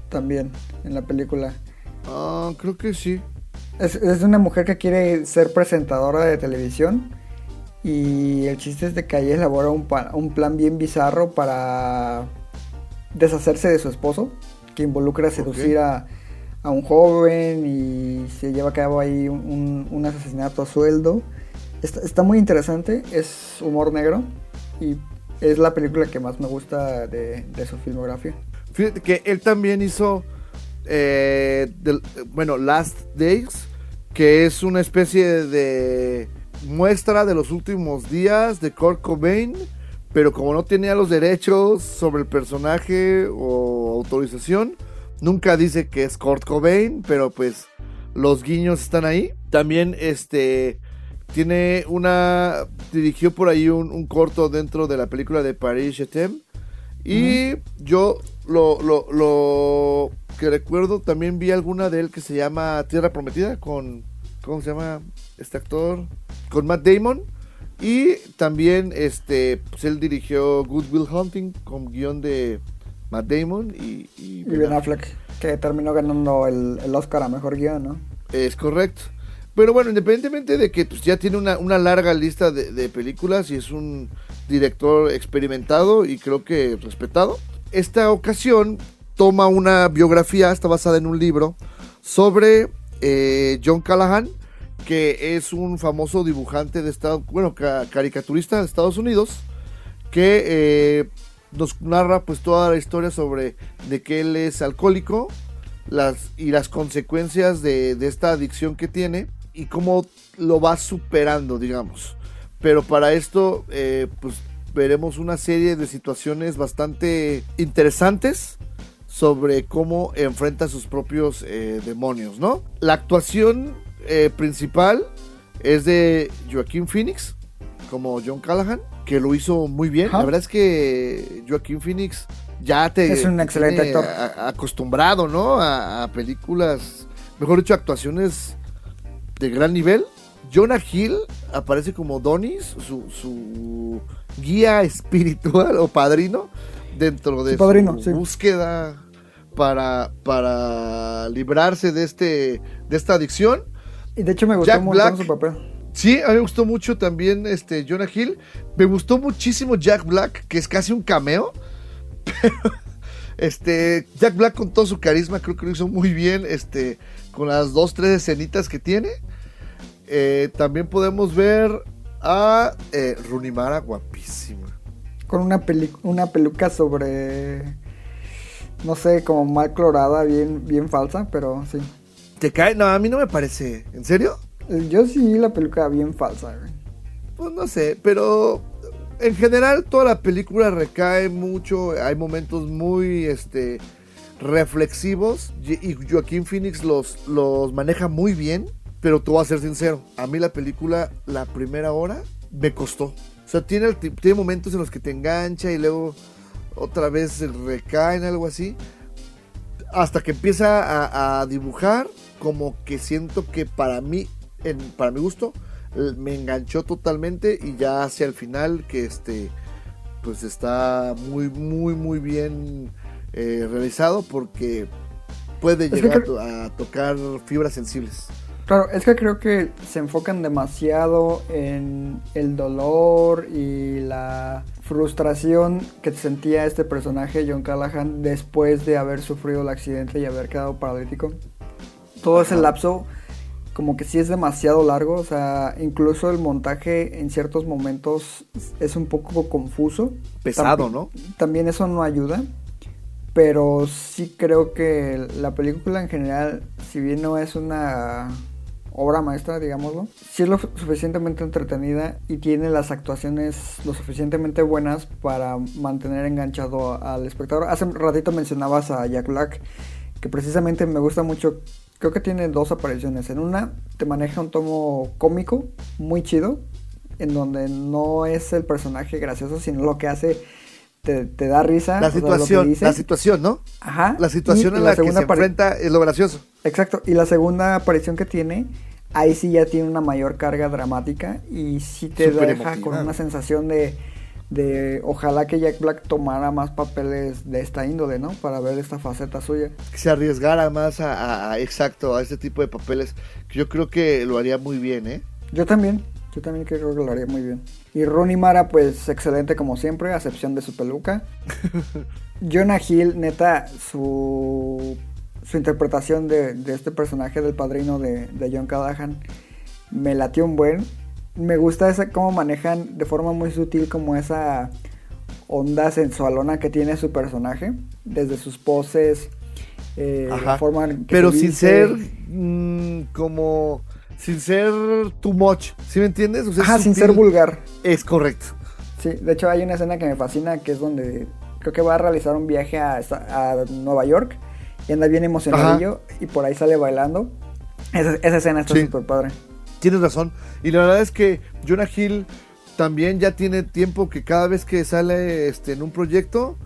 también en la película. Ah, creo que sí. Es, es una mujer que quiere ser presentadora de televisión y el chiste es de que ella elabora un, plan bien bizarro para deshacerse de su esposo, que involucra seducir a, a un joven y se lleva a cabo ahí un, un- un asesinato a sueldo. Está, está muy interesante, es humor negro y es la película que más me gusta de, de su filmografía. Que él también hizo, eh, bueno, Last Days, que es una especie de muestra de los últimos días de Kurt Cobain, pero como no tenía los derechos sobre el personaje o autorización, nunca dice que es Kurt Cobain, pero pues los guiños están ahí. También este tiene una dirigió por ahí un, un corto dentro de la película de Paris t'aime. Y yo lo, lo, lo que recuerdo, también vi alguna de él que se llama Tierra Prometida con, ¿cómo se llama este actor? Con Matt Damon. Y también este, pues él dirigió Good Will Hunting con guion de Matt Damon y, y Y Ben. Affleck, que terminó ganando el, el Oscar a Mejor Guión, ¿no? Es correcto. Pero bueno, independientemente de que pues, ya tiene una, una larga lista de, de películas y es un director experimentado y creo que respetado, esta ocasión toma una biografía, está basada en un libro, sobre eh, John Callahan, que es un famoso dibujante de Estados bueno, ca- caricaturista de Estados Unidos, que eh, nos narra pues toda la historia sobre de que él es alcohólico las, y las consecuencias de, de esta adicción que tiene y cómo lo va superando, digamos. Pero para esto, eh, pues veremos una serie de situaciones bastante interesantes sobre cómo enfrenta sus propios eh, demonios, ¿no? La actuación eh, principal es de Joaquín Phoenix como John Callahan, que lo hizo muy bien. La verdad es que Joaquín Phoenix ya te Es un te excelente actor. a- acostumbrado, ¿no? A, a películas, mejor dicho, actuaciones de gran nivel. Jonah Hill aparece como Donis, su, su guía espiritual o padrino dentro de Su padrino, su sí. búsqueda para, para librarse de este de esta adicción. Y de hecho me gustó Jack Black. su papel. Sí, a mí me gustó mucho también este Jonah Hill. Me gustó muchísimo Jack Black, que es casi un cameo. Pero este Jack Black con todo su carisma creo que lo hizo muy bien. Este con las dos tres escenitas que tiene. Eh, también podemos ver a eh, Rooney Mara, guapísima. Con una, peli una peluca sobre. No sé, como mal clorada, bien, bien falsa, pero sí. ¿Te cae? No, a mí no me parece. ¿En serio? Yo sí vi la peluca bien falsa, güey. Pues no sé, pero en general toda la película recae mucho, hay momentos muy este reflexivos y Joaquín Phoenix los, los maneja muy bien, pero te voy a ser sincero, a mí la película la primera hora me costó. O sea, tiene, tiene momentos en los que te engancha y luego otra vez recae en algo así. Hasta que empieza a, a dibujar, como que siento que para mí, en, para mi gusto, me enganchó totalmente y ya hacia el final que este pues está muy muy muy bien eh, realizado porque puede llegar creo- a tocar fibras sensibles. Claro, es que creo que se enfocan demasiado en el dolor y la frustración que sentía este personaje, John Callahan, después de haber sufrido el accidente y haber quedado paralítico. Todo ese lapso como que sí es demasiado largo, o sea, incluso el montaje en ciertos momentos es un poco confuso. Pesado, ¿no? También eso no ayuda. Pero sí creo que la película en general, si bien no es una obra maestra, digámoslo, sí es lo suficientemente entretenida y tiene las actuaciones lo suficientemente buenas para mantener enganchado al espectador. Hace un ratito mencionabas a Jack Black, que precisamente me gusta mucho creo que tiene dos apariciones. En una te maneja un tomo cómico muy chido, en donde no es el personaje gracioso, sino lo que hace te, te da risa. La o sea, situación, dice. la situación, ¿no? Ajá. La situación Y en la, que se enfrenta es lo gracioso. Exacto. Y la segunda aparición que tiene, ahí sí ya tiene una mayor carga dramática y sí te deja emotiva. con una sensación de, de ojalá que Jack Black tomara más papeles de esta índole, ¿no? Para ver esta faceta suya. Que se arriesgara más a, a- a- exacto, a este tipo de papeles. Que yo creo que lo haría muy bien, ¿eh? Yo también, yo también creo que lo haría muy bien. Y Rooney Mara, pues excelente como siempre, a excepción de su peluca. Jonah Hill, neta, su, su interpretación de, de este personaje del padrino de, de John Callahan me latió un buen. Me gusta esa, cómo manejan de forma muy sutil como esa onda sensualona que tiene su personaje, desde sus poses, eh, la forma en que Pero se sin ser mm, como. Sin ser too much. ¿Sí me entiendes? O sea, Ajá, sin ser vulgar. Es correcto. Sí, de hecho hay una escena que me fascina que es donde creo que va a realizar un viaje a, a Nueva York y anda bien emocionadillo y por ahí sale bailando. Esa, esa escena está Sí. súper padre. Tienes razón. Y la verdad es que Jonah Hill también ya tiene tiempo que cada vez que sale este, en un proyecto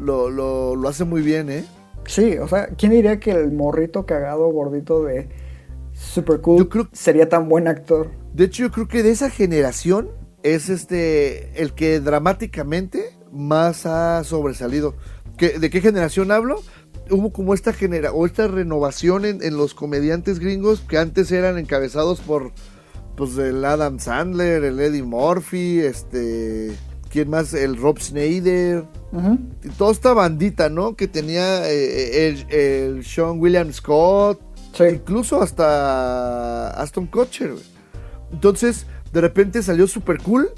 lo, lo, lo hace muy bien, ¿eh? Sí, o sea, ¿quién diría que el morrito cagado gordito de Super Cool Yo creo- sería tan buen actor? De hecho, yo creo que de esa generación es este el que dramáticamente más ha sobresalido. ¿Qué- ¿De qué generación hablo? Hubo como esta genera o esta renovación en, en los comediantes gringos que antes eran encabezados por pues el Adam Sandler, el Eddie Murphy, este quién más, el Rob Schneider, y toda esta bandita, ¿no? Que tenía eh, el, el Sean William Scott, Sí. incluso hasta Aston Kutcher. güey. Entonces, de repente salió super cool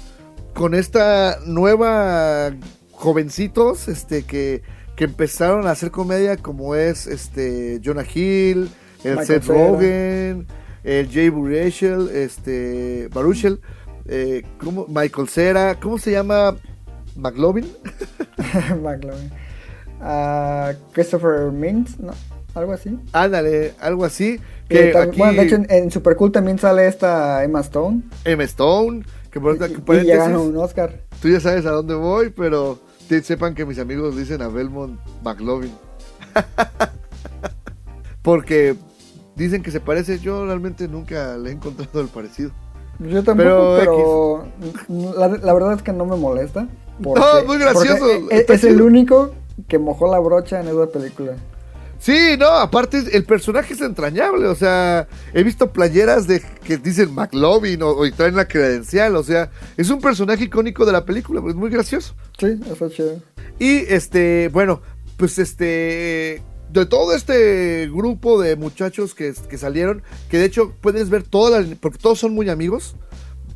con esta nueva jovencitos, este, que, que empezaron a hacer comedia como es este Jonah Hill, el Michael Seth. Rogen, el Jay Baruchel, este, Baruchel, eh, ¿cómo? Michael Cera, ¿cómo se llama? McLovin. McLovin. Ah, Christopher Mintz, ¿no? Algo así. Ándale, algo así. Que aquí Bueno, de hecho en, en Super Cool también sale esta Emma Stone. Emma Stone, que por Y, aquí y ganó un Oscar. tú ya sabes a dónde voy, pero te- sepan que mis amigos dicen a Belmont McLovin. Porque dicen que se parece, yo realmente nunca le he encontrado el parecido. Yo tampoco, Pero pero, la, la verdad es que no me molesta. Porque, No, muy gracioso, Es, el único que mojó la brocha en esa película. Sí, no, aparte el personaje es entrañable, o sea, he visto playeras de que dicen McLovin o, o y traen la credencial, o sea, es un personaje icónico de la película, es muy gracioso. Sí, está chido. Y este, bueno, pues este, de todo este grupo de muchachos que, que salieron, que de hecho puedes ver toda la, porque todos son muy amigos,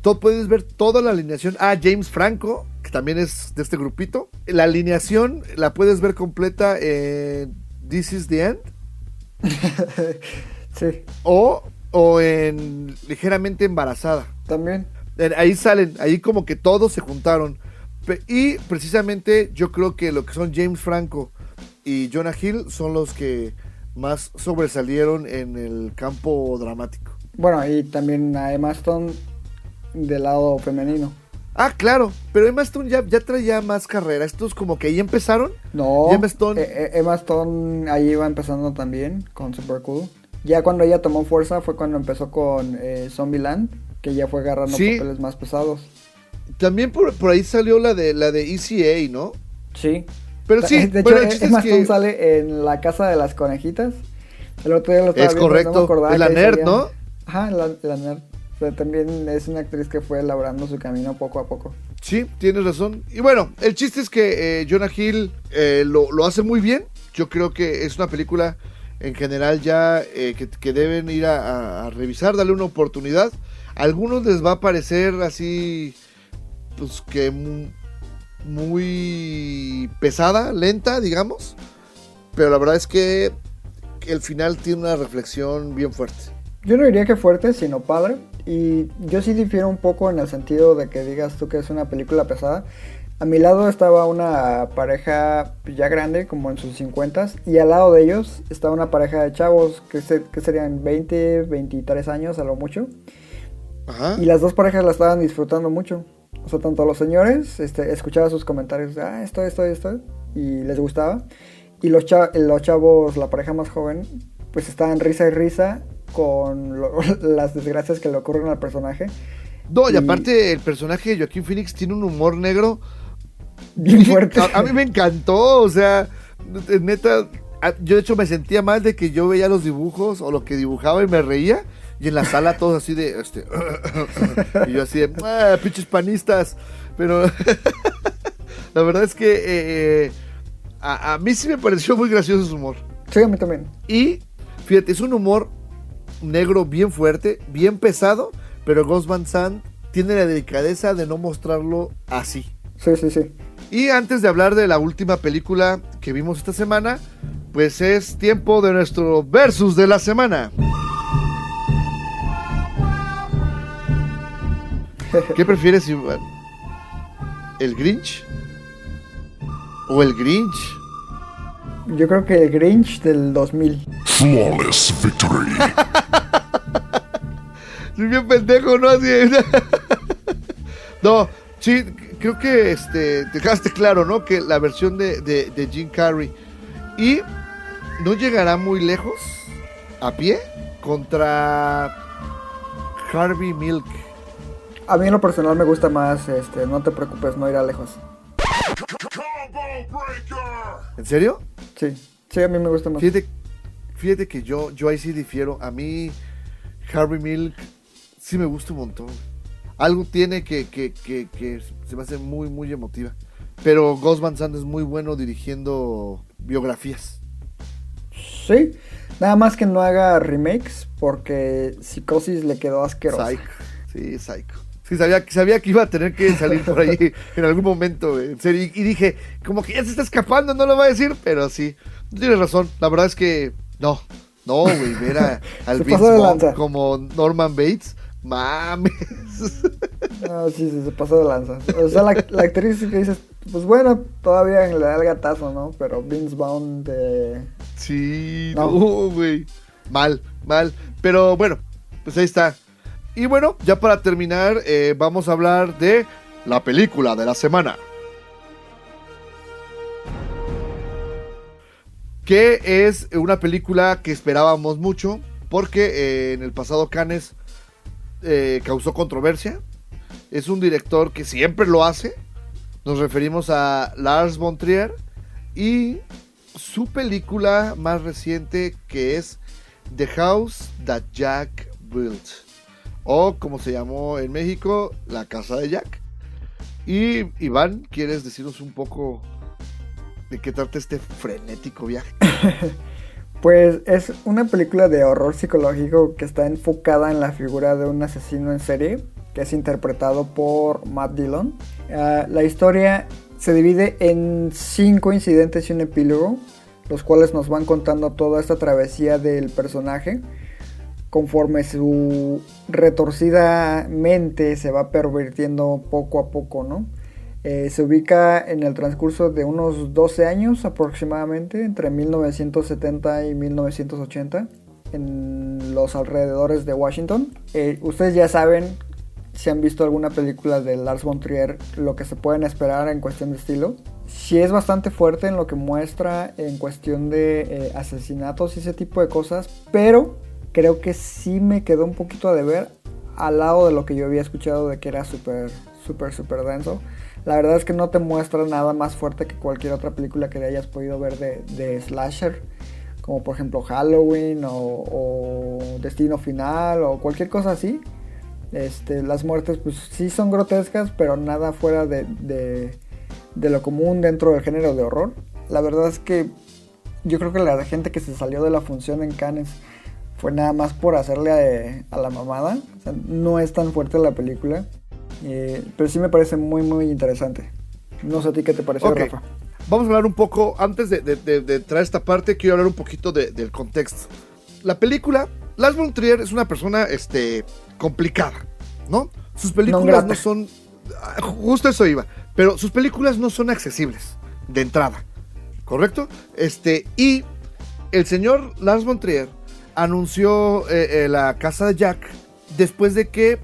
todo, puedes ver toda la alineación. Ah, James Franco, que también es de este grupito. La alineación la puedes ver completa en This is the End Sí, o, o en Ligeramente Embarazada. también. Ahí salen, ahí como que todos se juntaron. Y precisamente yo creo que lo que son James Franco y Jonah Hill son los que más sobresalieron en el campo dramático. Bueno, y también a Emma Stone del lado femenino. Ah, claro, pero Emma Stone ya, ya traía más carrera. Estos como que ahí empezaron. No, Emma Stone- eh, eh, Emma Stone ahí iba empezando también con Super Cool. Ya cuando ella tomó fuerza fue cuando empezó con eh, Zombieland, que ya fue agarrando Sí. papeles más pesados. También por, por ahí salió la de la de ECA, ¿no? Sí. Pero sí, de hecho, bueno, Emma que- Stone sale en la casa de las conejitas. El otro día lo estaba Es viendo, correcto, no me acordaba es la nerd. ¿no? Ajá, la, la nerd. Sea, también es una actriz que fue elaborando su camino poco a poco. Sí, tienes razón. Y bueno, el chiste es que eh, Jonah Hill eh, lo, lo hace muy bien. Yo creo que es una película en general ya eh, que, que deben ir a, a- a revisar, darle una oportunidad. A algunos les va a parecer así, pues que mu- muy pesada, lenta, digamos. Pero la verdad es que el final tiene una reflexión bien fuerte. Yo no diría que fuerte, sino padre. Y yo sí difiero un poco en el sentido de que digas tú que es una película pesada. A mi lado estaba una pareja ya grande, como en sus 50 y al lado de ellos estaba una pareja de chavos que, se- que serían 20, 23 años a lo mucho. Ajá. Y las dos parejas la estaban disfrutando mucho. O sea, tanto los señores, este, escuchaba sus comentarios, ah, esto, esto, esto, y les gustaba. Y los, cha- los chavos, la pareja más joven, pues estaban risa y risa con lo- las desgracias que le ocurren al personaje. No, y Y- aparte el personaje de Joaquín Phoenix tiene un humor negro Bien fuerte. A, a mí me encantó, o sea, neta, yo de hecho me sentía mal de que yo veía los dibujos o lo que dibujaba y me reía. Y en la sala todos así de, este, y yo así de, ah, pinches panistas. Pero la verdad es que eh, a, a mí sí me pareció muy gracioso su humor. Sí, a mí también. Y fíjate, es un humor negro bien fuerte, bien pesado, pero Ghost Van Sant tiene la delicadeza de no mostrarlo así. Sí, sí, sí. Y antes de hablar de la última película que vimos esta semana, pues es tiempo de nuestro versus de la semana. ¿Qué prefieres, Iván? ¿El Grinch? ¿O el Grinch? Yo creo que el Grinch del 2000. Flawless victory. Soy bien pendejo, ¿no? Así. no, sí, creo que este, dejaste claro, ¿no? Que la versión de, de, de Jim Carrey. Y no llegará muy lejos a pie contra Harvey Milk. A mí en lo personal me gusta más, este, no te preocupes, no irá lejos. ¿En serio? Sí, sí, a mí me gusta más. Fíjate, fíjate que yo, yo ahí sí difiero. A mí, Harvey Milk sí me gusta un montón. Algo tiene que, que, que, que se me hace muy, muy emotiva. Pero Ghost Van Sant es muy bueno dirigiendo biografías. Sí, nada más que no haga remakes porque Psicosis le quedó asqueroso. Psycho. Sí, Psycho. Sí, sabía, sabía que iba a tener que salir por ahí en algún momento, en serio. Y, y dije, como que ya se está escapando, no lo va a decir, pero sí. Tienes razón, la verdad es que no. No, güey, ver a, al Vince como Norman Bates, mames. Ah, sí, sí, se pasó de lanza. O sea, la, la actriz que dices, pues bueno, todavía le da el gatazo, ¿no? Pero Vince Vaughn de... Sí, No. no, güey. Mal, mal. Pero bueno, pues ahí está. Y bueno, ya para terminar, eh, vamos a hablar de la película de la semana. Que es una película que esperábamos mucho, porque eh, en el pasado Cannes eh, causó controversia. Es un director que siempre lo hace. Nos referimos a Lars von Trier y su película más reciente que es The House That Jack Built o como se llamó en México La Casa de Jack. Y Iván, ¿quieres decirnos un poco de qué trata este frenético viaje? Pues es una película de horror psicológico que está enfocada en la figura de un asesino en serie que es interpretado por Matt Dillon. Ah, la historia se divide en cinco incidentes y un epílogo, los cuales nos van contando toda esta travesía del personaje conforme su retorcida mente se va pervirtiendo poco a poco, ¿no? Eh, se ubica en el transcurso de unos 12 años aproximadamente, entre 1970 y 1980, en los alrededores de Washington. Eh, ustedes ya saben, si han visto alguna película de Lars von Trier, lo que se pueden esperar en cuestión de estilo. Sí es bastante fuerte en lo que muestra en cuestión de eh, asesinatos y ese tipo de cosas, pero creo que sí me quedó un poquito a deber al lado de lo que yo había escuchado de que era súper, súper, súper denso. La verdad es que no te muestra nada más fuerte que cualquier otra película que hayas podido ver de, de slasher, como por ejemplo Halloween o, Destino Final o cualquier cosa así. Este, las muertes pues sí son grotescas, pero nada fuera de, de lo común dentro del género de horror. La verdad es que yo creo que la gente que se salió de la función en Cannes fue nada más por hacerle a, a la mamada. O sea, no es tan fuerte la película. Eh, pero sí me parece muy, muy interesante. No sé a ti qué te pareció. Rafa. Vamos a hablar un poco, antes de, de, de- de entrar a esta parte, quiero hablar un poquito de- del contexto. La película, Lars von Trier es una persona este, complicada, ¿no? Sus películas grata. no son... ah, Justo eso iba. Pero sus películas no son accesibles de entrada, ¿correcto? Este, y el señor Lars von Trier anunció eh, eh, la casa de Jack después de que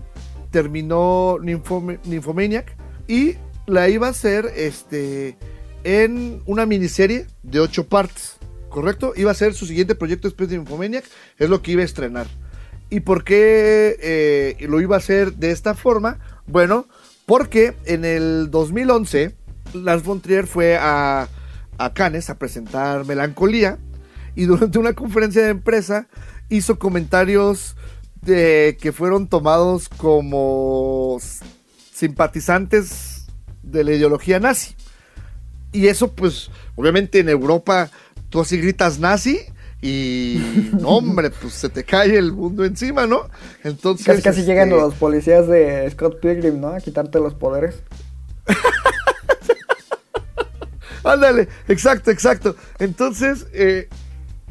terminó Nymphom- Nymphomaniac y la iba a hacer este, en una miniserie de ocho partes, ¿correcto? Iba a ser su siguiente proyecto después de Nymphomaniac, es lo que iba a estrenar. ¿Y por qué eh, lo iba a hacer de esta forma? Bueno, porque en el 2011 Lars von Trier fue a, a Cannes a presentar Melancolía y durante una conferencia de empresa hizo comentarios de que fueron tomados como simpatizantes de la ideología nazi. Y eso pues obviamente en Europa tú así gritas nazi y no, hombre, pues se te cae el mundo encima, ¿no? Entonces Casi, casi este, llegan los policías de Scott Pilgrim, ¿no? A quitarte los poderes. Ándale, exacto, exacto. Entonces, eh,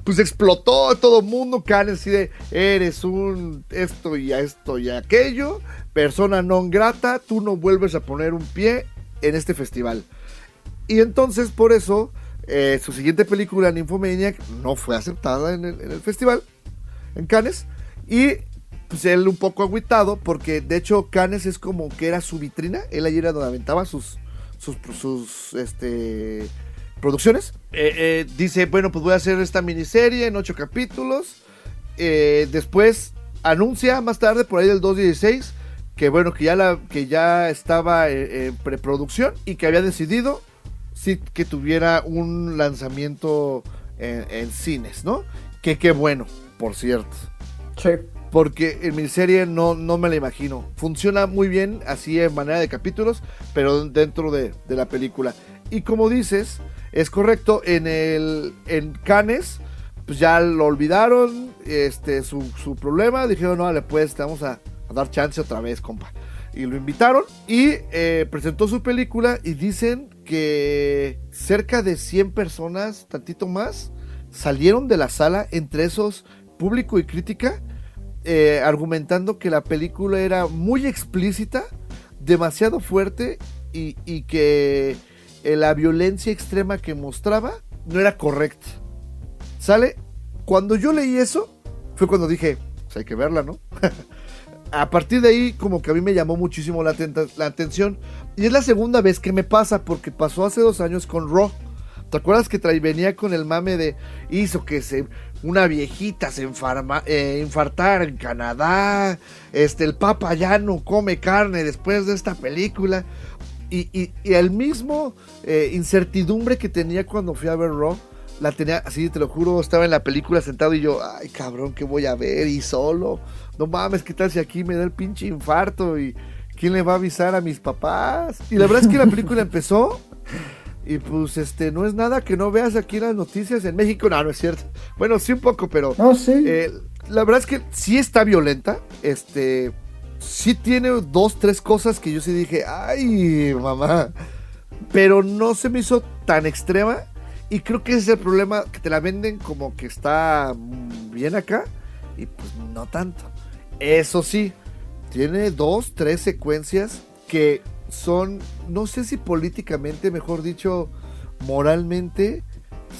pues explotó todo el mundo, Karen, así de, eres un esto y a esto y aquello, persona non grata, tú no vuelves a poner un pie en este festival. Y entonces, por eso, eh, su siguiente película, Nymphomaniac, no fue aceptada en el, festival, en Cannes, y pues él un poco agüitado, porque de hecho Cannes es como que era su vitrina, él era donde aventaba sus, sus, sus este, producciones. Eh, eh, dice, bueno, pues voy a hacer esta miniserie en ocho capítulos. Eh, después anuncia más tarde, por ahí del 216, que bueno, que ya, la, que ya estaba en preproducción y que había decidido sí que tuviera un lanzamiento en, en cines, ¿no? Que qué bueno, por cierto. Sí. Porque en miniserie no, no me la imagino. Funciona muy bien así en manera de capítulos, pero dentro de, de la película. Y como dices, es correcto, en el en Cannes, pues ya lo olvidaron, este, su, su problema, dijeron, no, vale, pues te vamos a, dar chance otra vez, compa. Y lo invitaron y eh, presentó su película y dicen que cerca de 100 personas, tantito más, salieron de la sala, entre esos público y crítica, eh, argumentando que la película era muy explícita, demasiado fuerte y, y que la violencia extrema que mostraba no era correcta. ¿Sale? Cuando yo leí eso, fue cuando dije, pues hay que verla, ¿no? a partir de ahí, como que a mí me llamó muchísimo la, la atención. Y es la segunda vez que me pasa, porque pasó hace dos años con Raw. ¿Te acuerdas que venía con el mame de hizo que se una viejita se enfarma, eh, infartara en Canadá? Este, el Papa ya no come carne después de esta película. Y, y- y el mismo eh, incertidumbre que tenía cuando fui a ver Raw, la tenía, así te lo juro, estaba en la película sentado y yo, ay cabrón, ¿qué voy a ver? Y solo, no mames, ¿qué tal si aquí me da el pinche infarto? ¿Y quién le va a avisar a mis papás? Y la verdad es que la película empezó y pues este, no es nada que no veas aquí en las noticias en México, no, no es cierto. Bueno, sí un poco, pero... No, sí. Eh, la verdad es que sí está violenta. Este. Sí tiene dos, tres cosas que yo sí dije, ay, mamá. Pero no se me hizo tan extrema. Y creo que ese es el problema, que te la venden como que está bien acá. Y pues no tanto. Eso sí, tiene dos, tres secuencias que son, no sé si políticamente, mejor dicho, moralmente,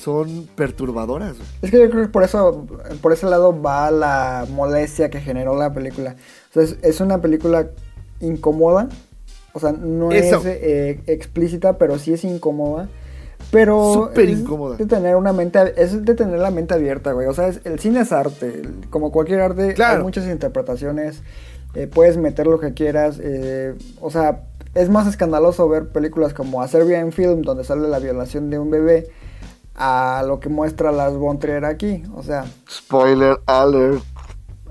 son perturbadoras. Es que yo creo que por eso, por ese lado va la molestia que generó la película. O sea, es, es una película incómoda. O sea, no Eso. es eh, explícita, pero sí es incómoda. Pero Súper es incómoda. De tener una mente, es de tener la mente abierta, güey. O sea, es- el cine es arte. Como cualquier arte, Claro. hay muchas interpretaciones. eh, puedes meter lo que quieras. eh, o sea, es más escandaloso ver películas como A Serbian Film, donde sale la violación de un bebé, a lo que muestra las Von Trier aquí. O sea, Spoiler alert.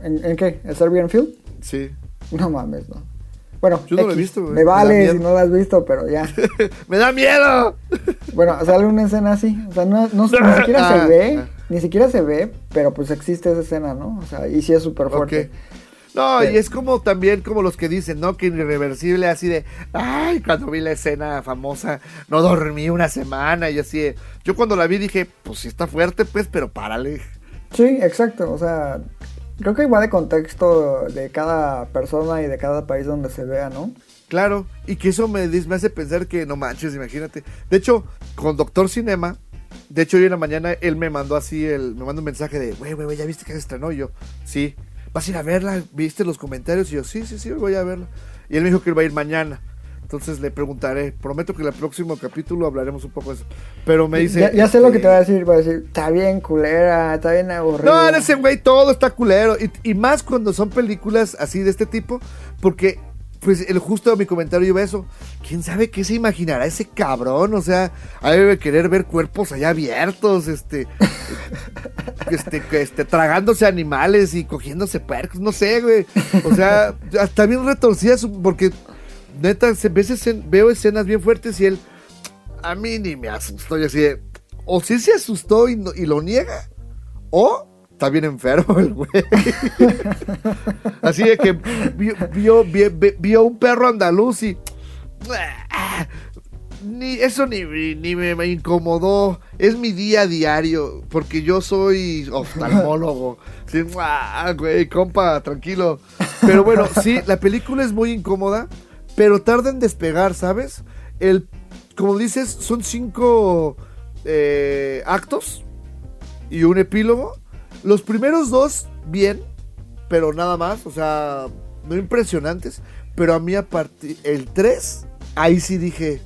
¿en, en qué? ¿El Serbian Film? Sí. No mames, no. Bueno, Yo no lo he visto, güey. Me vale si no lo has visto, pero ya. ¡Me da miedo! Bueno, sale una escena así. O sea, no, no- ni siquiera Ah, se ve. ah. Ni siquiera se ve, pero pues existe esa escena, ¿no? O sea, y sí es súper fuerte. No, Sí. y es como también como los que dicen, ¿no? Que irreversible, así de, ay, cuando vi la escena famosa, no dormí una semana y así. de- Yo cuando la vi dije, pues sí está fuerte, pues, pero párale. Sí, exacto. O sea, creo que va de contexto de cada persona y de cada país donde se vea, ¿no? Claro, y que eso me, me hace pensar que no manches, imagínate. De hecho, con Doctor Cinema, de hecho, hoy en la mañana él me mandó así, el, me mandó un mensaje de, güey, güey, güey, ¿ya viste que se estrenó? Y yo, sí. ¿Vas a ir a verla? ¿Viste los comentarios? Y yo, sí, sí, sí, voy a verla. Y él me dijo que él va a ir mañana. Entonces le preguntaré. Prometo que en el próximo capítulo hablaremos un poco de eso. Pero me dice. ya, ya sé lo que este, te va a decir. Va a decir, está bien culera, está bien aburrido. No, en ese güey todo está culero. Y, y más cuando son películas así de este tipo. Porque, pues, el justo de mi comentario iba eso. ¿Quién sabe qué se imaginará ese cabrón? O sea, a mí debe querer ver cuerpos allá abiertos, este. este, este, tragándose animales y cogiéndose percos, no sé, güey. O sea, hasta bien retorcida su- porque neta, se- veces veo escenas bien fuertes y él a mí ni me asustó. Y así de, o sí se asustó y, no- y lo niega, o está bien enfermo el güey. así de que vio, vio, vio- un perro andaluz y. Ni, eso ni, ni me, incomodó. Es mi día diario. Porque yo soy oftalmólogo. Sí, ah, güey, compa, tranquilo. Pero bueno, sí, la película es muy incómoda. Pero tarda en despegar, ¿sabes? El, como dices, son cinco eh, actos y un epílogo. Los primeros dos, bien, pero nada más. O sea, no impresionantes. Pero a mí, a partir. El 3, ahí sí dije.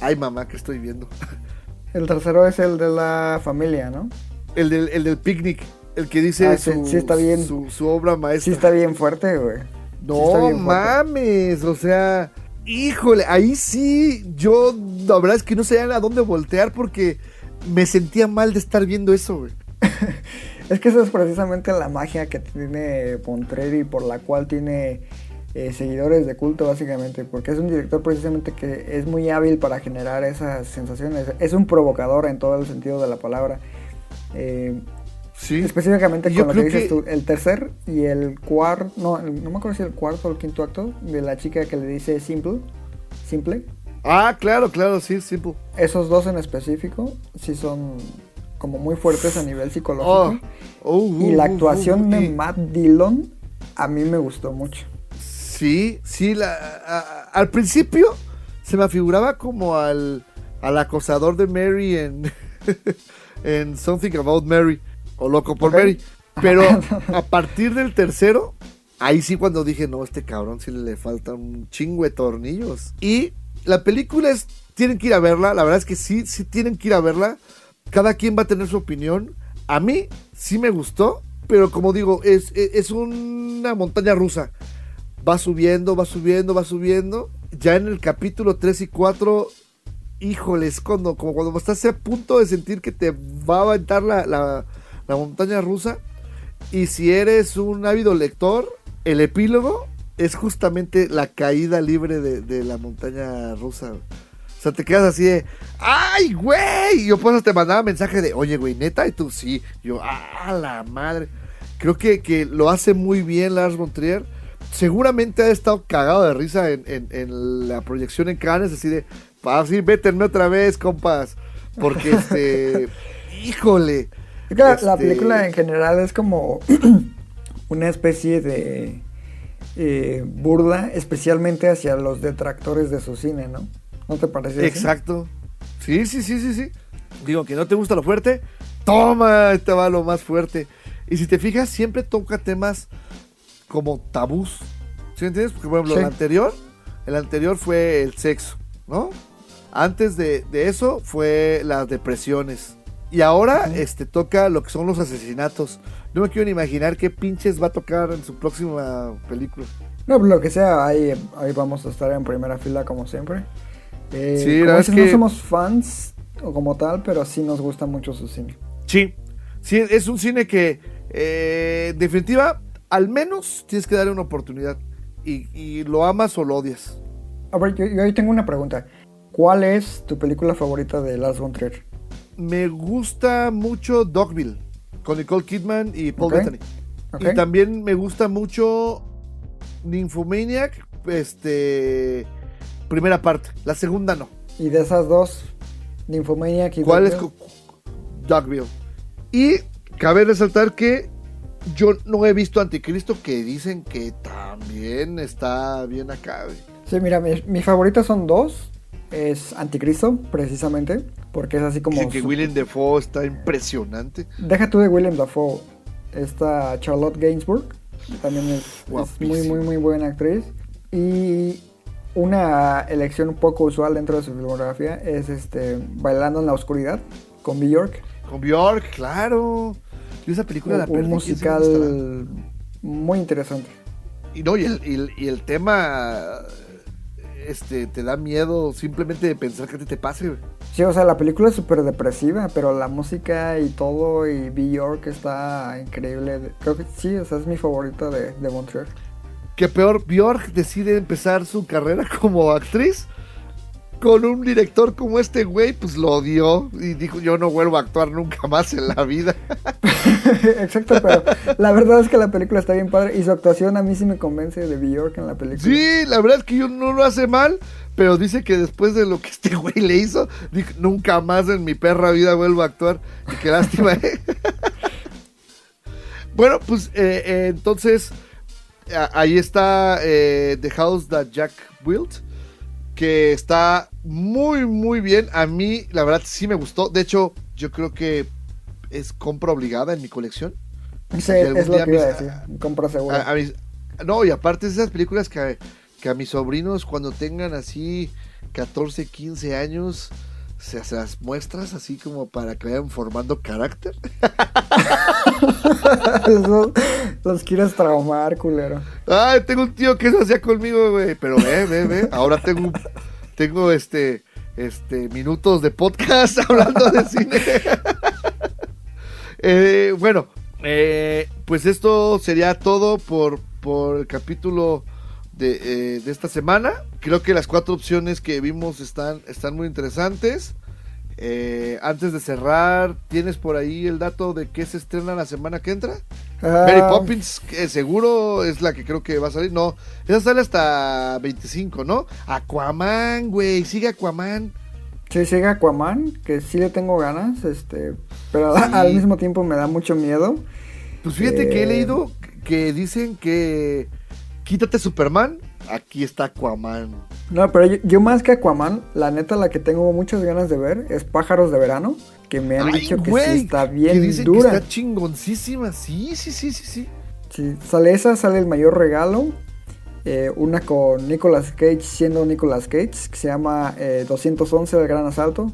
Ay, mamá, ¿qué estoy viendo? El tercero es el de la familia, ¿no? El del, el del picnic. El que dice Ah, sí, su, sí está bien. Su, su obra maestra. Sí está bien fuerte, güey. Sí No fuerte. mames, o sea, híjole, ahí sí, yo la verdad es que no sabía a dónde voltear porque me sentía mal de estar viendo eso, güey. Es que esa es precisamente la magia que tiene Pontreri, por la cual tiene eh, seguidores de culto, básicamente. Porque es un director precisamente que es muy hábil para generar esas sensaciones. Es un provocador en todo el sentido de la palabra. Eh, Sí. específicamente Yo con lo que dices que- tú, el tercer y el cuarto, no, no me acuerdo si el cuarto o el quinto acto de la chica que le dice simple, simple. Ah, claro, claro, sí, simple. Esos dos en específico sí son como muy fuertes a nivel Oh, psicológico. oh, y la uh, actuación de Matt Dillon a mí me gustó mucho. Sí, sí, la, a- a- al principio se me afiguraba como al, al acosador de Mary en, en Something About Mary, o Loco por. Mary. Pero a partir del tercero, ahí sí cuando dije, no, este cabrón sí le falta un chingo de tornillos. Y la película es, tienen que ir a verla, la verdad es que sí, sí tienen que ir a verla. Cada quien va a tener su opinión. A mí sí me gustó, pero como digo, es, es, una montaña rusa va subiendo, va subiendo, va subiendo. Ya en el capítulo 3 y 4, híjole, es cuando, como cuando estás a punto de sentir que te va a aventar la, la- la montaña rusa. Y si eres un ávido lector, el epílogo es justamente la caída libre de, de la montaña rusa. O sea, te quedas así de, ¡ay, güey! Y yo pues te mandaba mensaje de, oye, güey, neta, y tú sí. Yo, ¡ah, la madre! Creo que, que lo hace muy bien Lars von Trier. Seguramente ha estado cagado de risa en, en- en la proyección en Cannes, así de, así, vétenme otra vez, compas. Porque, este, híjole. Es que la- la este, película en general es como una especie de eh, burda, especialmente hacia los detractores de su cine, ¿no? ¿No te parece? así? Exacto. Sí, sí, sí, sí, sí. Digo, que no te gusta lo fuerte, toma, este va lo más fuerte. Y si te fijas, siempre toca temas como tabús. ¿Sí me entiendes? Porque, por ejemplo, Sí. el anterior, el anterior fue el sexo, ¿no? Antes de, de eso fue las depresiones. Y ahora este, toca lo que son los asesinatos. No me quiero ni imaginar qué pinches va a tocar en su próxima película. No, pues lo que sea, ahí, ahí vamos a estar en primera fila como siempre. Eh, Sí, como dices, no que- somos fans o como tal, pero sí nos gusta mucho su cine. Sí, sí, es un cine que, eh, en definitiva, al menos tienes que darle una oportunidad. Y, y lo amas o lo odias. A ver, yo, yo ahí tengo una pregunta. ¿Cuál es tu película favorita de Lars von Trier? Me gusta mucho Dogville, con Nicole Kidman y Paul Ok, Bettany. ok. Y también me gusta mucho Nymphomaniac, este, primera parte. La segunda no. Y de esas dos, Nymphomaniac y ¿Cuál es Dogville, cu- Dogville? Y cabe resaltar que yo no he visto Anticristo, que dicen que también está bien acá. Sí, mira, mi, mi favorita son dos. Es Anticristo, precisamente, porque es así como... Dicen que su- Willem Dafoe está impresionante. Deja tú de William Dafoe. Esta Charlotte Gainsbourg también es, es muy, muy, muy buena actriz. Y una elección un poco usual dentro de su filmografía es este Bailando en la Oscuridad con Bjork. Con Bjork, claro. Yo esa película la Un, musical muy interesante. Y no, y el, y el- y el tema este te da miedo simplemente de pensar que ti te pase. güey. Sí, o sea, la película es súper depresiva, pero la música y todo y Bjork está increíble. Creo que sí, o sea, es mi favorita de, de Montreal. Que peor, Bjork decide empezar su carrera como actriz con un director como este güey, pues lo odió y dijo yo no vuelvo a actuar nunca más en la vida. Exacto, pero la verdad es que la película está bien padre y su actuación a mí sí me convence de Bjork en la película. Sí, la verdad es que yo no lo hace mal, pero dice que después de lo que este güey le hizo, dijo, nunca más en mi perra vida vuelvo a actuar. Y qué lástima, ¿eh? bueno, pues eh, eh, entonces ahí está eh, The House That Jack Built, que está muy, muy bien. A mí, la verdad, sí me gustó. De hecho, yo creo que es compra obligada en mi colección. Sí, es lo que iba a decir. Compra segura. A- a mis- no, y aparte es esas películas que, que a mis sobrinos cuando tengan así 14, 15 años, se, se las muestras así como para que vayan formando carácter. los, quieres traumar, culero. Ay, tengo un tío que eso hacía conmigo, güey. Pero ve, ve, ve. Ahora tengo, tengo este, este, minutos de podcast hablando de cine. Eh, bueno, eh, pues esto sería todo por, por el capítulo de, eh, de esta semana. Creo que las cuatro opciones que vimos están, están muy interesantes. Eh, antes de cerrar, ¿tienes por ahí el dato de qué se estrena la semana que entra? Mary Ah, Poppins, que seguro es la que creo que va a salir. No, esa sale hasta 25, ¿no? Aquaman, güey, sigue Aquaman. Sí, sigue Aquaman, que sí le tengo ganas, este, pero Sí. al mismo tiempo me da mucho miedo. Pues fíjate que he Eh. leído que dicen que quítate Superman, aquí está Aquaman. No, pero yo, yo más que Aquaman, la neta la que tengo muchas ganas de ver es Pájaros de Verano, que me han Ay, dicho que sí está que bien dicen dura. que está chingoncísima. Sí, sí, sí, sí, sí. Sí, sale esa, sale el mayor regalo. eh, una con Nicolas Cage siendo Nicolas Cage, que se llama eh, 211 El Gran Asalto.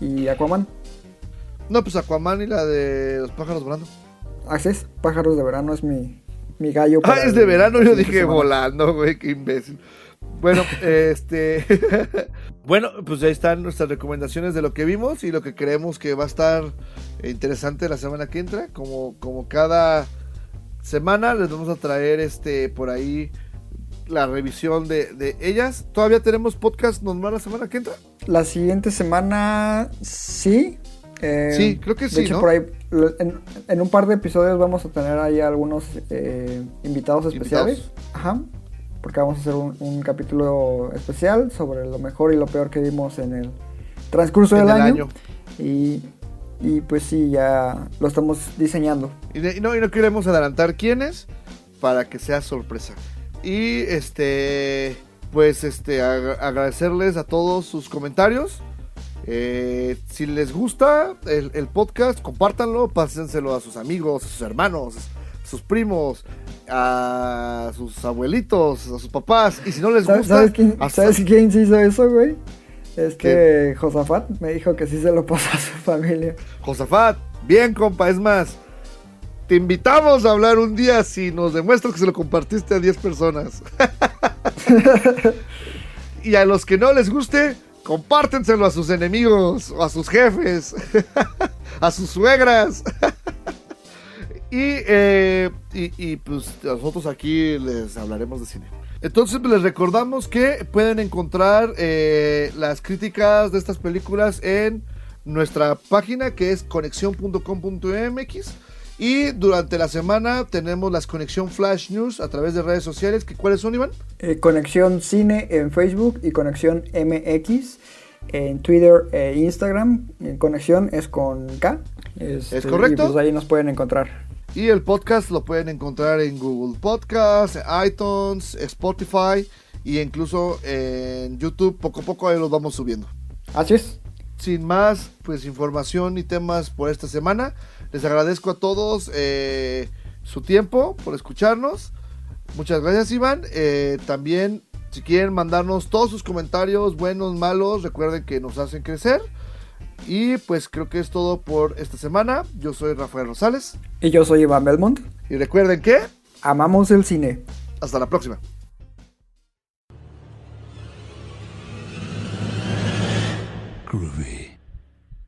Y Aquaman. No, pues Aquaman y la de los pájaros volando. Así es, Pájaros de Verano es mi, mi gallo. Ah, es de verano, el yo dije semana. volando, güey, qué imbécil. Bueno, este. bueno, pues ahí están nuestras recomendaciones de lo que vimos y lo que creemos que va a estar interesante la semana que entra. Como, como cada semana les vamos a traer este por ahí la revisión de, de ellas. ¿Todavía tenemos podcast normal la semana que entra? La siguiente semana, sí. Eh, Sí, creo que de sí, hecho, ¿no? por ahí, en, en un par de episodios vamos a tener ahí algunos eh, invitados especiales. Invitados. Ajá. Porque vamos a hacer un, un capítulo especial sobre lo mejor y lo peor que vimos en el transcurso En del el año. año. Y, y pues sí, ya lo estamos diseñando. Y, de- no, y no queremos adelantar quiénes para que sea sorpresa. Y este, pues este, ag- agradecerles a todos sus comentarios. Eh, si les gusta el, el podcast, compártanlo, pásenselo a sus amigos, a sus hermanos, a sus primos, a sus abuelitos, a sus papás. Y si no les ¿Sabes, gusta, sabes quién, a- ¿sabes quién sí hizo eso, güey? Este Josafat me dijo que sí se lo pasó a su familia. Josafat, bien compa, es más, te invitamos a hablar un día si nos demuestras que se lo compartiste a 10 personas. y a los que no les guste, compártenselo a sus enemigos a sus jefes, a sus suegras. y, eh, y, y, pues nosotros aquí les hablaremos de cine. Entonces pues, les recordamos que pueden encontrar eh, las críticas de estas películas en nuestra página que es conexión.com.mx y durante la semana tenemos las Conexión Flash News a través de redes sociales. que ¿Cuáles son, Iván? Eh, Conexión Cine en Facebook y Conexión MX en Twitter e Instagram. En Conexión es con K. Este, ¿Es correcto? Y pues ahí nos pueden encontrar. Y el podcast lo pueden encontrar en Google Podcast, iTunes, Spotify y incluso en YouTube poco a poco ahí los vamos subiendo. Así es. Sin más, pues información y temas por esta semana. Les agradezco a todos eh, su tiempo por escucharnos. Muchas gracias Iván. Eh, también si quieren mandarnos todos sus comentarios, buenos, malos, recuerden que nos hacen crecer. Y pues creo que es todo por esta semana. Yo soy Rafael Rosales. Y yo soy Iván Belmont. Y recuerden que... Amamos el cine. Hasta la próxima. Groovy.